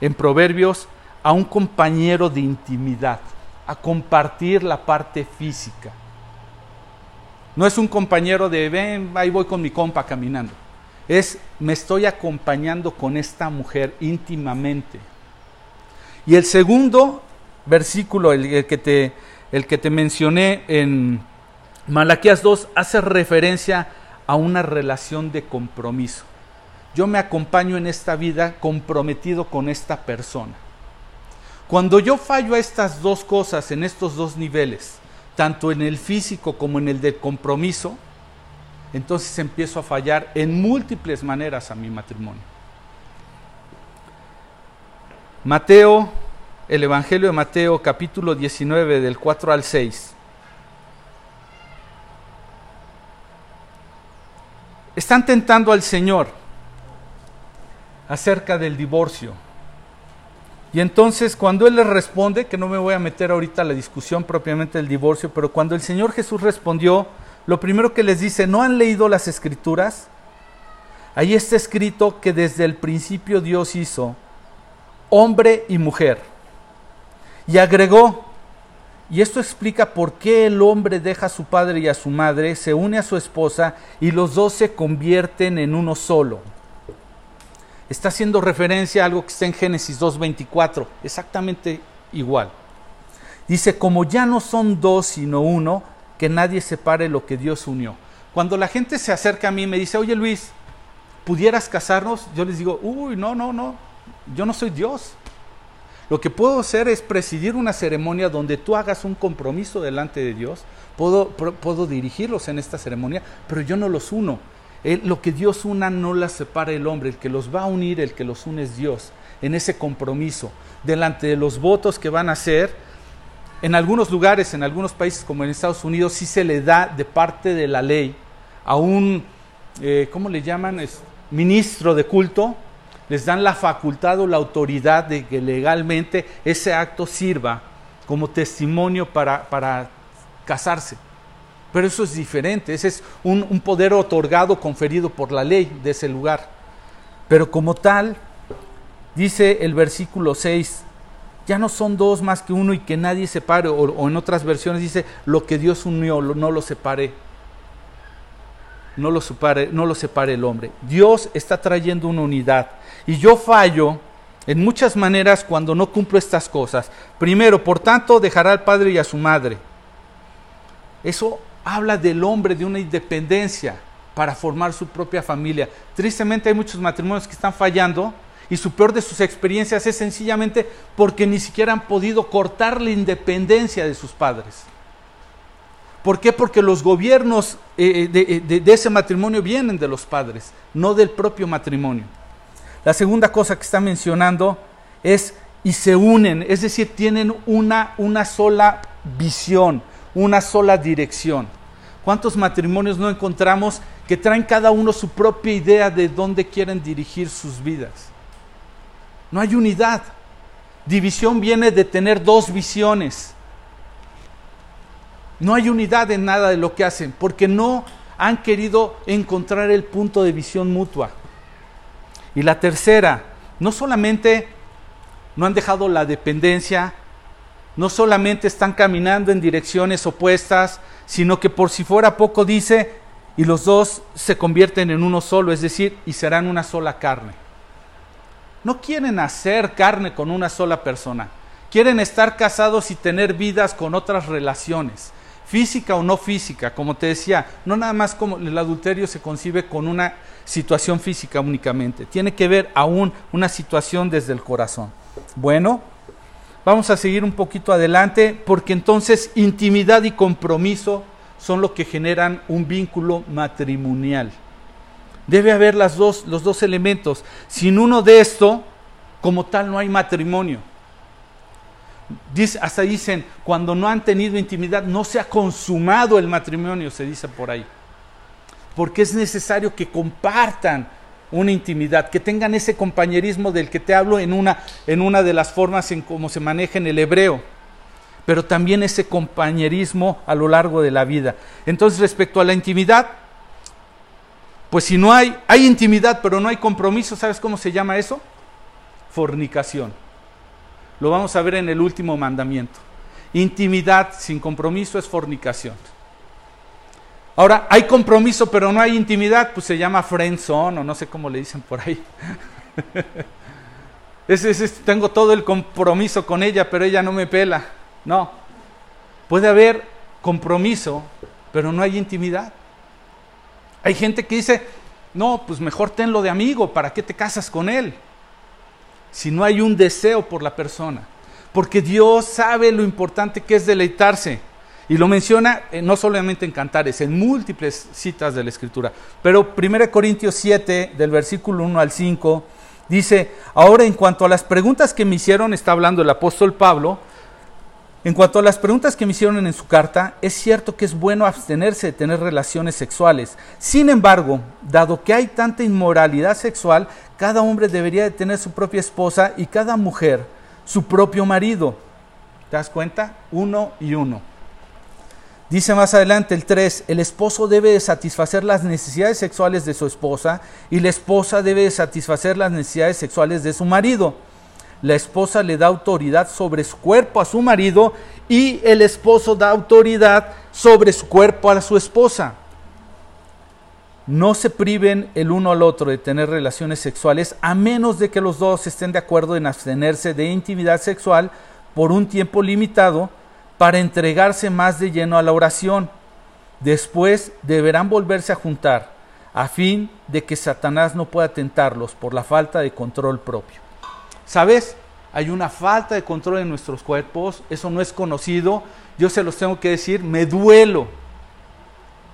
en Proverbios a un compañero de intimidad, a compartir la parte física. No es un compañero de, ven, ahí voy con mi compa caminando. Es, me estoy acompañando con esta mujer íntimamente. Y el segundo versículo, el, que, te, el que te mencioné en Malaquías 2, hace referencia a una relación de compromiso. Yo me acompaño en esta vida comprometido con esta persona. Cuando yo fallo a estas dos cosas en estos dos niveles, tanto en el físico como en el de compromiso, entonces empiezo a fallar en múltiples maneras a mi matrimonio. Mateo, el Evangelio de Mateo capítulo 19 del 4 al 6. Están tentando al Señor acerca del divorcio. Y entonces cuando Él les responde, que no me voy a meter ahorita a la discusión propiamente del divorcio, pero cuando el Señor Jesús respondió, lo primero que les dice, ¿no han leído las escrituras? Ahí está escrito que desde el principio Dios hizo hombre y mujer. Y agregó, y esto explica por qué el hombre deja a su padre y a su madre, se une a su esposa y los dos se convierten en uno solo está haciendo referencia a algo que está en Génesis 2.24, exactamente igual. Dice, como ya no son dos sino uno, que nadie separe lo que Dios unió. Cuando la gente se acerca a mí y me dice, oye Luis, ¿pudieras casarnos? Yo les digo, uy, no, no, no, yo no soy Dios. Lo que puedo hacer es presidir una ceremonia donde tú hagas un compromiso delante de Dios. Puedo, puedo dirigirlos en esta ceremonia, pero yo no los uno. lo que Dios una no las separa el hombre. El que los va a unir, el que los une es Dios. En ese compromiso, delante de los votos que van a hacer. En algunos lugares, en algunos países como en Estados Unidos, sí se le da de parte de la ley a un, eh, ¿cómo le llaman? Es, ministro de culto les dan la facultad o la autoridad de que legalmente ese acto sirva como testimonio para, para casarse. Pero eso es diferente, ese es un, poder otorgado, conferido por la ley de ese lugar. Pero como tal, dice el versículo 6, ya no son dos más que uno y que nadie separe, o, o en otras versiones dice, lo que Dios unió, no lo separe no lo, separe, no lo separe el hombre. Dios está trayendo una unidad. Y yo fallo en muchas maneras cuando no cumplo estas cosas. Primero, por tanto, dejará al padre y a su madre. Eso habla del hombre, de una independencia para formar su propia familia. Tristemente hay muchos matrimonios que están fallando y su peor de sus experiencias es sencillamente porque ni siquiera han podido cortar la independencia de sus padres. ¿Por qué? Porque los gobiernos eh, eh, de, de, ese matrimonio vienen de los padres, no del propio matrimonio. La segunda cosa que está mencionando es y se unen, es decir, tienen una, una sola visión, una sola dirección. ¿Cuántos matrimonios no encontramos que traen cada uno su propia idea de dónde quieren dirigir sus vidas? No hay unidad. División viene de tener dos visiones. No hay unidad en nada de lo que hacen, porque no han querido encontrar el punto de visión mutua. Y la tercera, no solamente no han dejado la dependencia, no solamente están caminando en direcciones opuestas, sino que por si fuera poco dice, y los dos se convierten en uno solo, es decir, y serán una sola carne. No quieren hacer carne con una sola persona, quieren estar casados y tener vidas con otras relaciones física o no física, como te decía, no nada más como el adulterio se concibe con una situación física únicamente, tiene que ver aún una situación desde el corazón. Bueno, vamos a seguir un poquito adelante porque entonces intimidad y compromiso son lo que generan un vínculo matrimonial. Debe haber las dos, los dos elementos. Sin uno de esto, como tal, no hay matrimonio hasta dicen, cuando no han tenido intimidad, no se ha consumado el matrimonio, se dice por ahí. Porque es necesario que compartan una intimidad, que tengan ese compañerismo del que te hablo en una, en una de las formas en cómo se maneja en el hebreo, pero también ese compañerismo a lo largo de la vida. Entonces, respecto a la intimidad, pues si no hay, hay intimidad, pero no hay compromiso, ¿sabes cómo se llama eso? Fornicación. Lo vamos a ver en el último mandamiento. Intimidad sin compromiso es fornicación. Ahora, hay compromiso pero no hay intimidad, pues se llama friendzone o no sé cómo le dicen por ahí. [laughs] tengo todo el compromiso con ella, pero ella no me pela. No. Puede haber compromiso, pero no hay intimidad. Hay gente que dice, no, pues mejor tenlo de amigo, ¿para qué te casas con él? Si no hay un deseo por la persona. Porque Dios sabe lo importante que es deleitarse. Y lo menciona eh, no solamente en cantares, en múltiples citas de la Escritura. Pero 1 Corintios 7, del versículo 1 al 5, dice, ahora en cuanto a las preguntas que me hicieron, está hablando el apóstol Pablo, en cuanto a las preguntas que me hicieron en su carta, es cierto que es bueno abstenerse de tener relaciones sexuales. Sin embargo, dado que hay tanta inmoralidad sexual, cada hombre debería de tener su propia esposa y cada mujer su propio marido. ¿Te das cuenta? Uno y uno. Dice más adelante el 3, el esposo debe de satisfacer las necesidades sexuales de su esposa y la esposa debe de satisfacer las necesidades sexuales de su marido la esposa le da autoridad sobre su cuerpo a su marido y el esposo da autoridad sobre su cuerpo a su esposa. No se priven el uno al otro de tener relaciones sexuales a menos de que los dos estén de acuerdo en abstenerse de intimidad sexual por un tiempo limitado para entregarse más de lleno a la oración. Después deberán volverse a juntar a fin de que Satanás no pueda tentarlos por la falta de control propio. ¿Sabes? Hay una falta de control en nuestros cuerpos, eso no es conocido, yo se los tengo que decir, me duelo,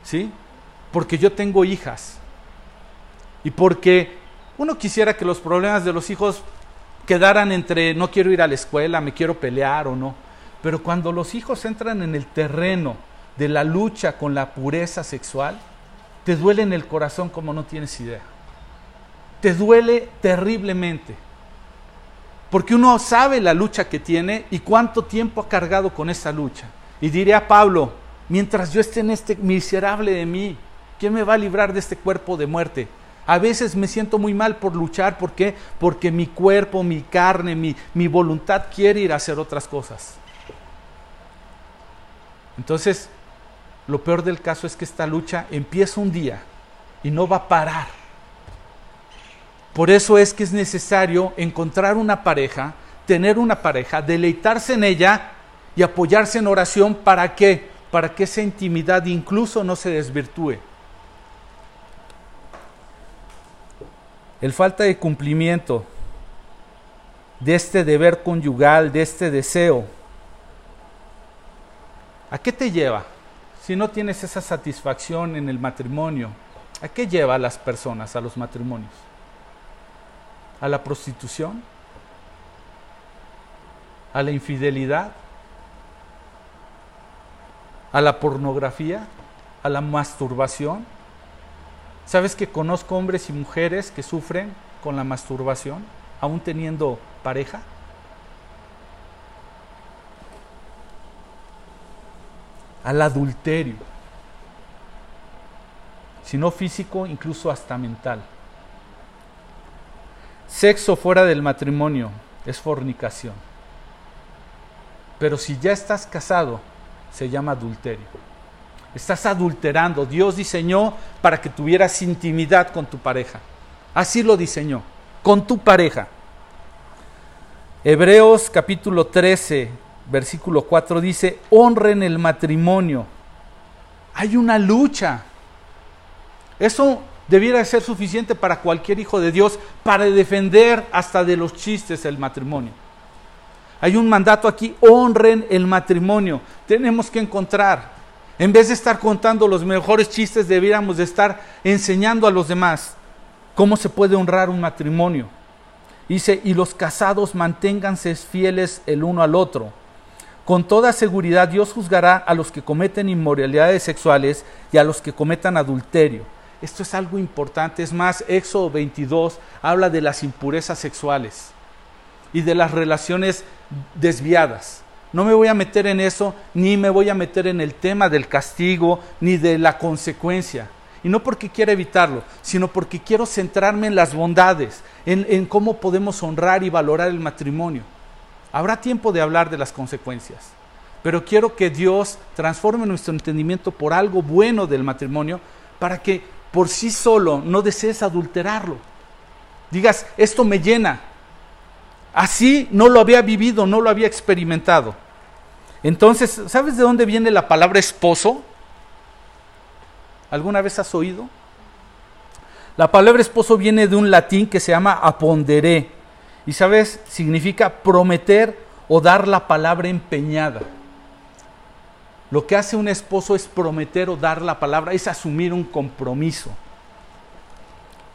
¿sí? Porque yo tengo hijas y porque uno quisiera que los problemas de los hijos quedaran entre no quiero ir a la escuela, me quiero pelear o no, pero cuando los hijos entran en el terreno de la lucha con la pureza sexual, te duele en el corazón como no tienes idea. Te duele terriblemente. Porque uno sabe la lucha que tiene y cuánto tiempo ha cargado con esa lucha. Y diría Pablo, mientras yo esté en este miserable de mí, ¿quién me va a librar de este cuerpo de muerte? A veces me siento muy mal por luchar, ¿por qué? Porque mi cuerpo, mi carne, mi, mi voluntad quiere ir a hacer otras cosas. Entonces, lo peor del caso es que esta lucha empieza un día y no va a parar. Por eso es que es necesario encontrar una pareja, tener una pareja, deleitarse en ella y apoyarse en oración para qué? Para que esa intimidad incluso no se desvirtúe. El falta de cumplimiento de este deber conyugal, de este deseo, ¿a qué te lleva? si no tienes esa satisfacción en el matrimonio, ¿a qué lleva a las personas, a los matrimonios? ¿A la prostitución? ¿A la infidelidad? ¿A la pornografía? ¿A la masturbación? ¿Sabes que conozco hombres y mujeres que sufren con la masturbación, aún teniendo pareja? al adulterio, sino físico, incluso hasta mental. Sexo fuera del matrimonio es fornicación. Pero si ya estás casado, se llama adulterio. Estás adulterando. Dios diseñó para que tuvieras intimidad con tu pareja. Así lo diseñó, con tu pareja. Hebreos capítulo 13, versículo 4 dice, honren el matrimonio. Hay una lucha. Eso debiera ser suficiente para cualquier hijo de Dios para defender hasta de los chistes el matrimonio. Hay un mandato aquí, honren el matrimonio. Tenemos que encontrar, en vez de estar contando los mejores chistes, debiéramos de estar enseñando a los demás cómo se puede honrar un matrimonio. Dice, y los casados manténganse fieles el uno al otro con toda seguridad Dios juzgará a los que cometen inmoralidades sexuales y a los que cometan adulterio. Esto es algo importante. Es más, Éxodo 22 habla de las impurezas sexuales y de las relaciones desviadas. No me voy a meter en eso, ni me voy a meter en el tema del castigo, ni de la consecuencia. Y no porque quiera evitarlo, sino porque quiero centrarme en las bondades, en, en cómo podemos honrar y valorar el matrimonio. Habrá tiempo de hablar de las consecuencias, pero quiero que Dios transforme nuestro entendimiento por algo bueno del matrimonio para que por sí solo no desees adulterarlo. Digas, esto me llena. Así no lo había vivido, no lo había experimentado. Entonces, ¿sabes de dónde viene la palabra esposo? ¿Alguna vez has oído? La palabra esposo viene de un latín que se llama aponderé y sabes, significa prometer o dar la palabra empeñada. Lo que hace un esposo es prometer o dar la palabra, es asumir un compromiso.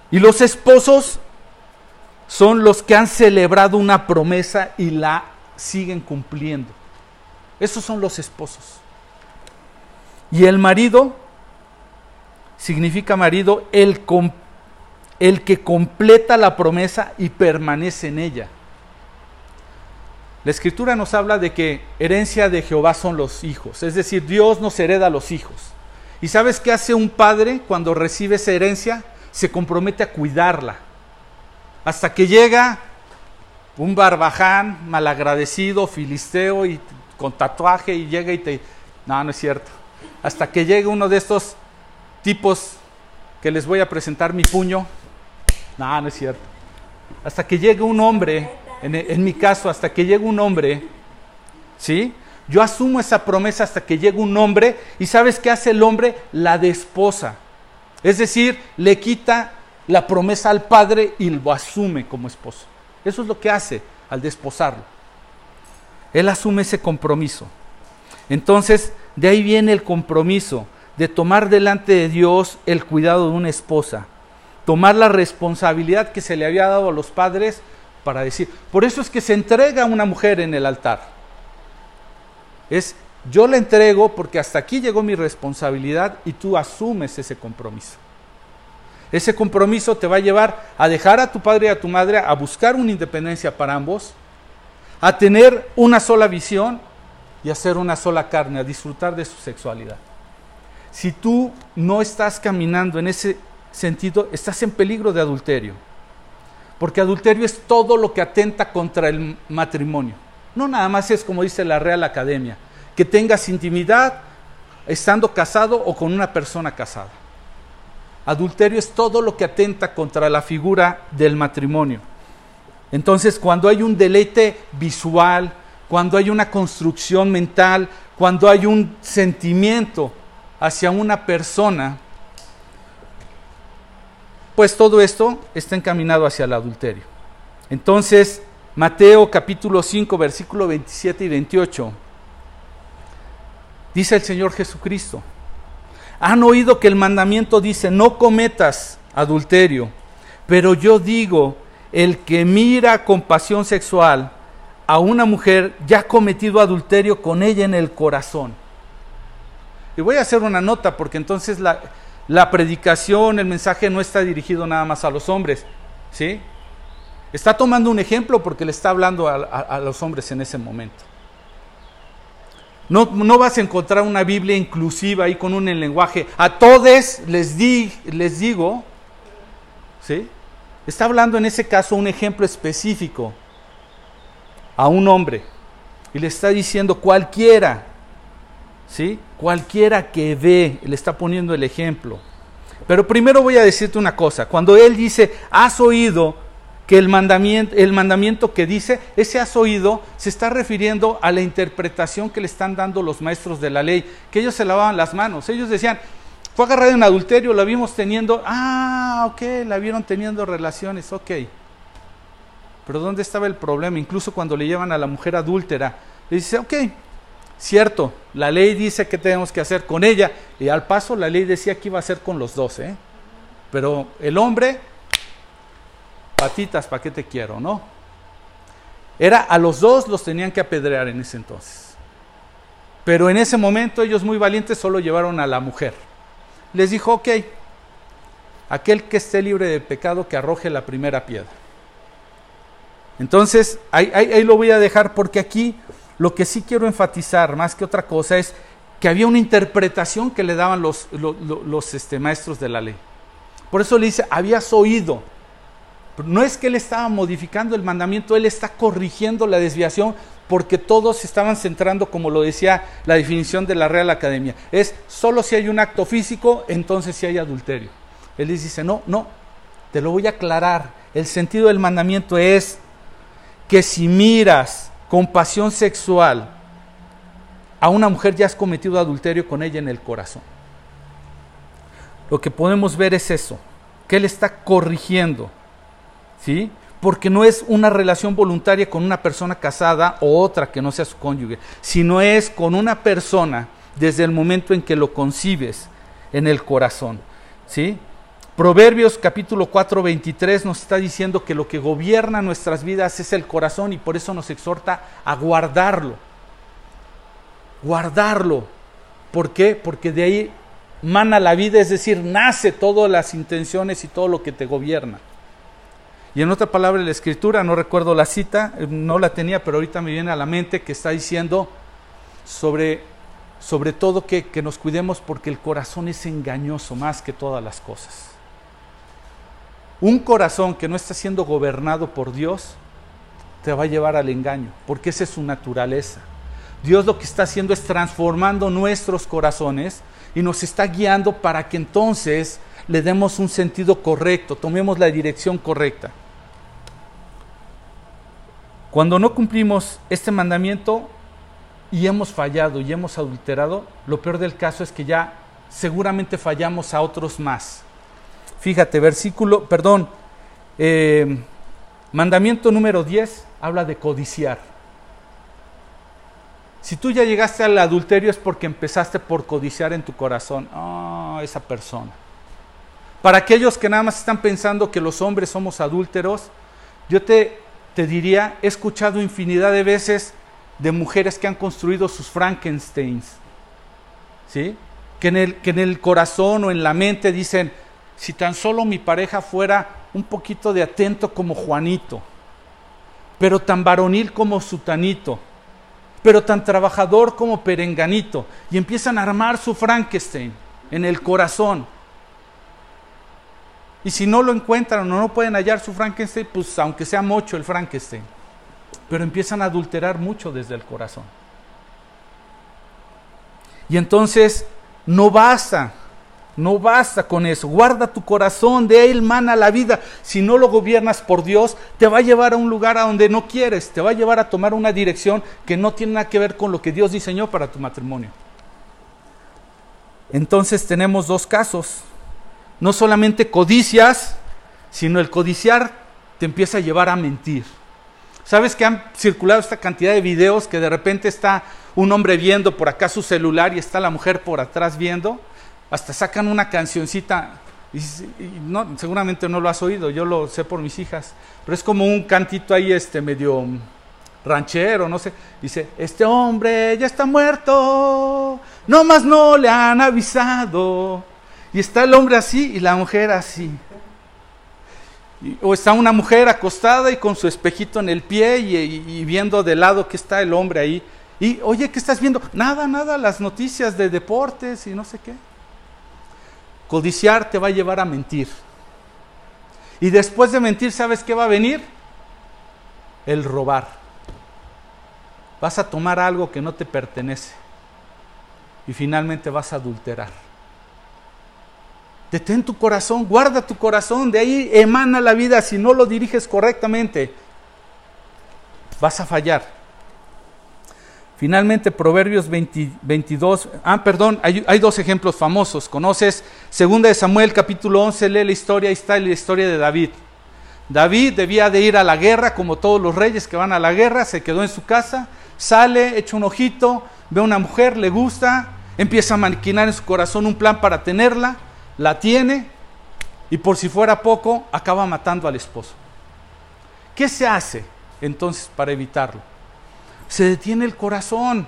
Y los esposos son los que han celebrado una promesa y la siguen cumpliendo. Esos son los esposos. Y el marido significa marido el el que completa la promesa y permanece en ella. La escritura nos habla de que herencia de Jehová son los hijos, es decir, Dios nos hereda a los hijos. ¿Y sabes qué hace un padre cuando recibe esa herencia? Se compromete a cuidarla. Hasta que llega un barbaján malagradecido, filisteo y con tatuaje y llega y te... No, no es cierto. Hasta que llegue uno de estos tipos que les voy a presentar mi puño, no, no es cierto. Hasta que llegue un hombre, en, mi caso, hasta que llegue un hombre, ¿sí? Yo asumo esa promesa hasta que llega un hombre y ¿sabes qué hace el hombre? La desposa. Es decir, le quita la promesa al padre y lo asume como esposo. Eso es lo que hace al desposarlo. Él asume ese compromiso. Entonces, de ahí viene el compromiso de tomar delante de Dios el cuidado de una esposa, tomar la responsabilidad que se le había dado a los padres para decir, por eso es que se entrega a una mujer en el altar. Es, yo la entrego porque hasta aquí llegó mi responsabilidad y tú asumes ese compromiso. Ese compromiso te va a llevar a dejar a tu padre y a tu madre, a buscar una independencia para ambos, a tener una sola visión y a ser una sola carne, a disfrutar de su sexualidad. Si tú no estás caminando en ese sentido, estás en peligro de adulterio. Porque adulterio es todo lo que atenta contra el matrimonio. No nada más es como dice la Real Academia, que tengas intimidad estando casado o con una persona casada. Adulterio es todo lo que atenta contra la figura del matrimonio. Entonces, cuando hay un deleite visual, cuando hay una construcción mental, cuando hay un sentimiento hacia una persona, pues todo esto está encaminado hacia el adulterio. Entonces, Mateo capítulo 5, versículo 27 y 28, dice el Señor Jesucristo, han oído que el mandamiento dice, no cometas adulterio, pero yo digo, el que mira con pasión sexual a una mujer ya ha cometido adulterio con ella en el corazón. Y voy a hacer una nota porque entonces la, la predicación, el mensaje no está dirigido nada más a los hombres, ¿sí? Está tomando un ejemplo porque le está hablando a, los hombres en ese momento. No, no, vas a encontrar una Biblia inclusiva ahí con un lenguaje. A todos les, di, les digo, ¿sí? Está hablando en ese caso un ejemplo específico a un hombre y le está diciendo cualquiera ¿sí? Cualquiera que ve, le está poniendo el ejemplo. Pero primero voy a decirte una cosa, cuando él dice, has oído que el mandamiento, el mandamiento que dice, ese has oído, se está refiriendo a la interpretación que le están dando los maestros de la ley, que ellos se lavaban las manos, ellos decían, fue agarrado en adulterio, la vimos teniendo, ah, ok, la vieron teniendo relaciones, ok. Pero ¿dónde estaba el problema? Incluso cuando le llevan a la mujer adúltera, le dice, ok, Cierto, la ley dice que tenemos que hacer con ella y al paso la ley decía que iba a hacer con los dos, ¿eh? Pero el hombre, patitas, ¿para qué te quiero, no? Era a los dos los tenían que apedrear en ese entonces. Pero en ese momento ellos muy valientes solo llevaron a la mujer. Les dijo, ok, aquel que esté libre de pecado que arroje la primera piedra. Entonces, ahí, ahí lo voy a dejar porque aquí lo que sí quiero enfatizar más que otra cosa es que había una interpretación que le daban los, los, este, maestros de la ley. Por eso le dice, habías oído. No es que él estaba modificando el mandamiento, él está corrigiendo la desviación porque todos estaban centrando, como lo decía la definición de la Real Academia. Es solo si hay un acto físico, entonces si hay adulterio. Él dice, no, no, te lo voy a aclarar. El sentido del mandamiento es que si miras con pasión sexual a una mujer ya has cometido adulterio con ella en el corazón. Lo que podemos ver es eso, que él está corrigiendo, ¿sí? Porque no es una relación voluntaria con una persona casada o otra que no sea su cónyuge, sino es con una persona desde el momento en que lo concibes en el corazón, ¿sí? Proverbios capítulo 4, 23 nos está diciendo que lo que gobierna nuestras vidas es el corazón y por eso nos exhorta a guardarlo. Guardarlo. ¿Por qué? Porque de ahí mana la vida, es decir, nace todas las intenciones y todo lo que te gobierna. Y en otra palabra la escritura, no recuerdo la cita, no la tenía, pero ahorita me viene a la mente que está diciendo sobre, sobre todo que, que nos cuidemos porque el corazón es engañoso más que todas las cosas. Un corazón que no está siendo gobernado por Dios te va a llevar al engaño, porque esa es su naturaleza. Dios lo que está haciendo es transformando nuestros corazones y nos está guiando para que entonces le demos un sentido correcto, tomemos la dirección correcta. Cuando no cumplimos este mandamiento, y hemos fallado y hemos adulterado, lo peor del caso es que ya seguramente fallamos a otros más. Fíjate, versículo, perdón, eh, mandamiento número 10 habla de codiciar. Si tú ya llegaste al adulterio es porque empezaste por codiciar en tu corazón a esa persona. Para aquellos que nada más están pensando que los hombres somos adúlteros, yo te, te diría, he escuchado infinidad de veces de mujeres que han construido sus Frankensteins, ¿sí? Que en, el, que en el corazón o en la mente dicen, si tan solo mi pareja fuera un poquito de atento como Juanito, pero tan varonil como Sutanito, pero tan trabajador como Perenganito, y empiezan a armar su Frankenstein en el corazón. Y si no lo encuentran o no pueden hallar su Frankenstein, pues aunque sea mocho el Frankenstein pero empiezan a adulterar mucho desde el corazón. Y entonces no basta, no basta con eso. Guarda tu corazón, de él mana la vida. Si no lo gobiernas por Dios, te va a llevar a un lugar a donde no quieres, te va a llevar a tomar una dirección que no tiene nada que ver con lo que Dios diseñó para tu matrimonio. Entonces tenemos dos casos. No solamente codicias, sino el codiciar te empieza a llevar a mentir. ¿Sabes que han circulado esta cantidad de videos que de repente está un hombre viendo por acá su celular y está la mujer por atrás viendo? Hasta sacan una cancioncita, y, no, seguramente no lo has oído, yo lo sé por mis hijas, pero es como un cantito ahí este medio ranchero, no sé. Dice, este hombre ya está muerto, no más no le han avisado. Y está el hombre así y la mujer así. O está una mujer acostada y con su espejito en el pie y, viendo de lado que está el hombre ahí. Y, oye, ¿qué estás viendo? Nada, nada, las noticias de deportes y no sé qué. Codiciar te va a llevar a mentir. Y después de mentir, ¿sabes qué va a venir? El robar. Vas a tomar algo que no te pertenece. Y finalmente vas a adulterar. Detén tu corazón, guarda tu corazón, de ahí emana la vida. Si no lo diriges correctamente, vas a fallar. Finalmente, Proverbios 22, ah, perdón, hay, hay, dos ejemplos famosos. Conoces, segunda de Samuel, capítulo 11, lee la historia, ahí está la historia de David. David debía de ir a la guerra, como todos los reyes que van a la guerra, se quedó en su casa, sale, echa un ojito, ve a una mujer, le gusta, empieza a maquinar en su corazón un plan para tenerla, la tiene y por si fuera poco, acaba matando al esposo. ¿Qué se hace entonces para evitarlo? Se detiene el corazón.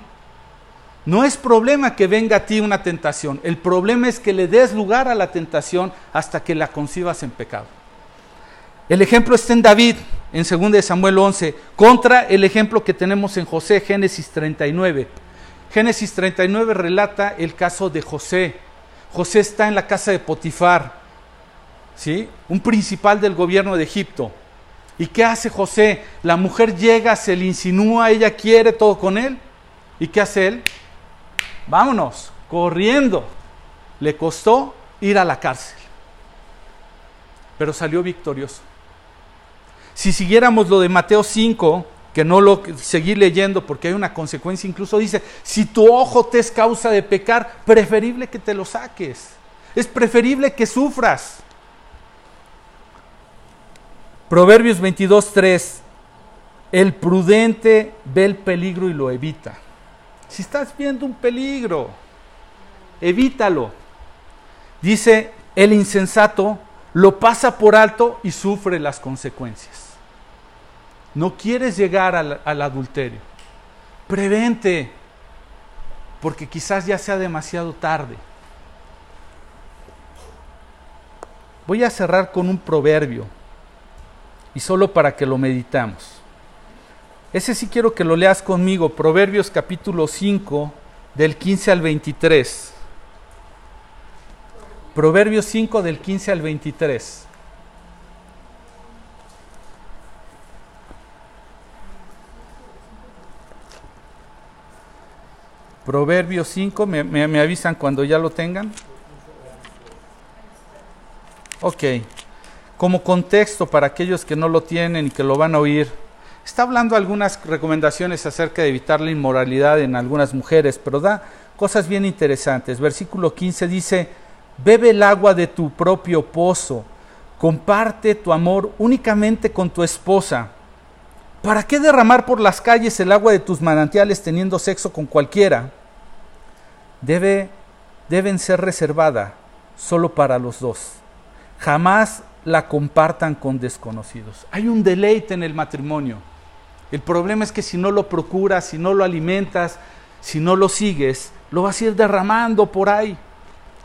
No es problema que venga a ti una tentación, el problema es que le des lugar a la tentación hasta que la concibas en pecado. El ejemplo está en David, en 2 Samuel 11, contra el ejemplo que tenemos en José, Génesis 39. Génesis 39 relata el caso de José, José está en la casa de Potifar, ¿sí? un principal del gobierno de Egipto. ¿Y qué hace José? La mujer llega, se le insinúa, ella quiere todo con él. ¿Y qué hace él? Vámonos, corriendo. Le costó ir a la cárcel, pero salió victorioso. Si siguiéramos lo de Mateo 5, que no lo seguí leyendo porque hay una consecuencia. Incluso dice, si tu ojo te es causa de pecar, preferible que te lo saques. Es preferible que sufras. Proverbios 22.3, el prudente ve el peligro y lo evita. Si estás viendo un peligro, evítalo. Dice, el insensato lo pasa por alto y sufre las consecuencias no quieres llegar al, adulterio, prevente, porque quizás ya sea demasiado tarde. Voy a cerrar con un proverbio, y solo para que lo meditamos. Ese sí quiero que lo leas conmigo, Proverbios capítulo 5, del 15 al 23. Proverbios 5 del 15 al 23. Proverbios 5, me, avisan cuando ya lo tengan. Ok, como contexto para aquellos que no lo tienen y que lo van a oír, Está hablando algunas recomendaciones acerca de evitar la inmoralidad en algunas mujeres, pero da cosas bien interesantes. Versículo 15 dice, bebe el agua de tu propio pozo, comparte tu amor únicamente con tu esposa. ¿Para qué derramar por las calles el agua de tus manantiales teniendo sexo con cualquiera? Debe, deben ser reservada solo para los dos. Jamás la compartan con desconocidos. Hay un deleite en el matrimonio. El problema es que si no lo procuras, si no lo alimentas, si no lo sigues, lo vas a ir derramando por ahí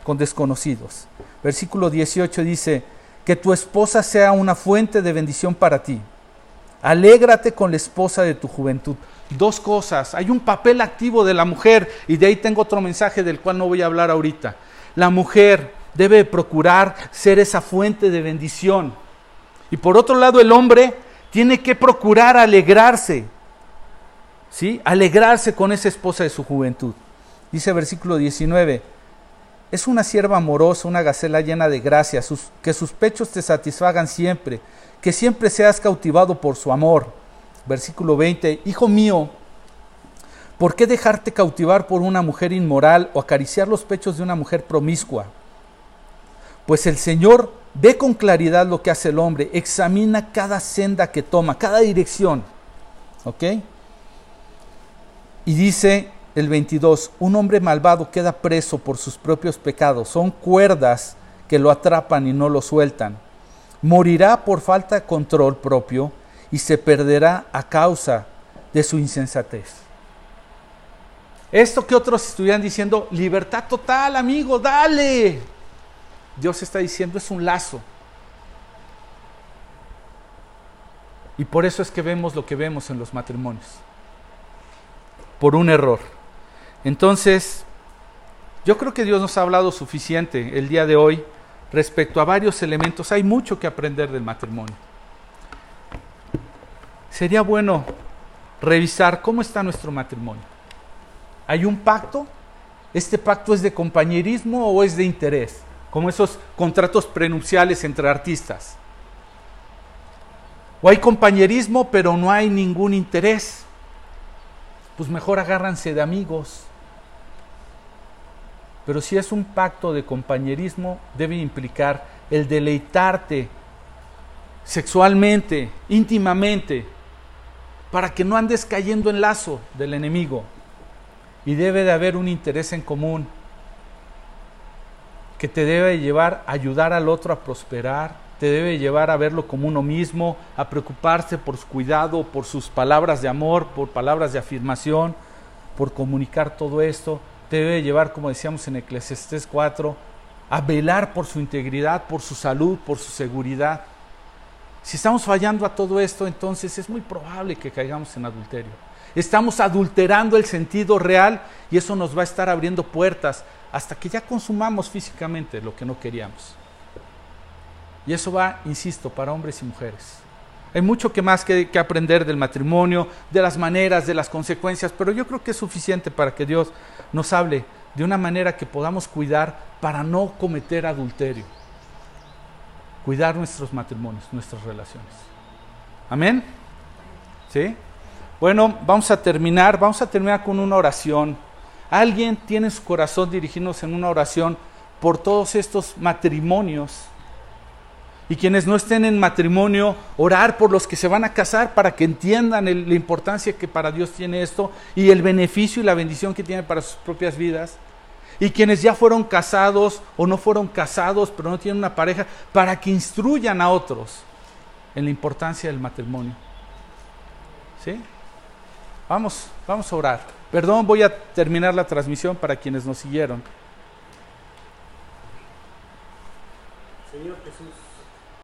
con desconocidos. Versículo 18 dice, que tu esposa sea una fuente de bendición para ti. Alégrate con la esposa de tu juventud. Dos cosas. Hay un papel activo de la mujer y de ahí tengo otro mensaje del cual no voy a hablar ahorita. La mujer debe procurar ser esa fuente de bendición. Y por otro lado, el hombre tiene que procurar alegrarse. ¿Sí? Alegrarse con esa esposa de su juventud. Dice versículo 19, es una sierva amorosa, una gacela llena de gracia, que sus pechos te satisfagan siempre, que siempre seas cautivado por su amor. Versículo 20, Hijo mío, ¿por qué dejarte cautivar por una mujer inmoral o acariciar los pechos de una mujer promiscua? Pues el Señor ve con claridad lo que hace el hombre, examina cada senda que toma, cada dirección. ¿Ok? Y dice el 22, un hombre malvado queda preso por sus propios pecados, son cuerdas que lo atrapan y no lo sueltan. Morirá por falta de control propio y se perderá a causa de su insensatez. Esto que otros estuvieran diciendo, libertad total, amigo, dale. Dios está diciendo es un lazo. Y por eso es que vemos lo que vemos en los matrimonios. Por un error. Entonces, yo creo que Dios nos ha hablado suficiente el día de hoy respecto a varios elementos. Hay mucho que aprender del matrimonio. Sería bueno revisar cómo está nuestro matrimonio. ¿Hay un pacto? ¿Este pacto es de compañerismo o es de interés? como esos contratos prenupciales entre artistas. O hay compañerismo, pero no hay ningún interés. Pues mejor agárranse de amigos. Pero si es un pacto de compañerismo, debe implicar el deleitarte sexualmente, íntimamente, para que no andes cayendo en lazo del enemigo. Y debe de haber un interés en común que te debe llevar a ayudar al otro a prosperar, te debe llevar a verlo como uno mismo, a preocuparse por su cuidado, por sus palabras de amor, por palabras de afirmación, por comunicar todo esto, debe llevar, como decíamos en Eclesiastés 4, a velar por su integridad, por su salud, por su seguridad. Si estamos fallando a todo esto, entonces es muy probable que caigamos en adulterio. Estamos adulterando el sentido real y eso nos va a estar abriendo puertas hasta que ya consumamos físicamente lo que no queríamos. Y eso va, insisto, para hombres y mujeres. Hay mucho que más que, aprender del matrimonio, de las maneras, de las consecuencias, pero yo creo que es suficiente para que Dios nos hable de una manera que podamos cuidar para no cometer adulterio. Cuidar nuestros matrimonios, nuestras relaciones. Amén. ¿Sí? Bueno, vamos a terminar, vamos a terminar con una oración. Alguien tiene su corazón dirigiéndose en una oración por todos estos matrimonios. Y quienes no estén en matrimonio, orar por los que se van a casar para que entiendan la importancia que para Dios tiene esto y el beneficio y la bendición que tiene para sus propias vidas. Y quienes ya fueron casados o no fueron casados, pero no tienen una pareja, para que instruyan a otros en la importancia del matrimonio. ¿Sí? Vamos, vamos a orar. Perdón, voy a terminar la transmisión para quienes nos siguieron. Señor Jesús,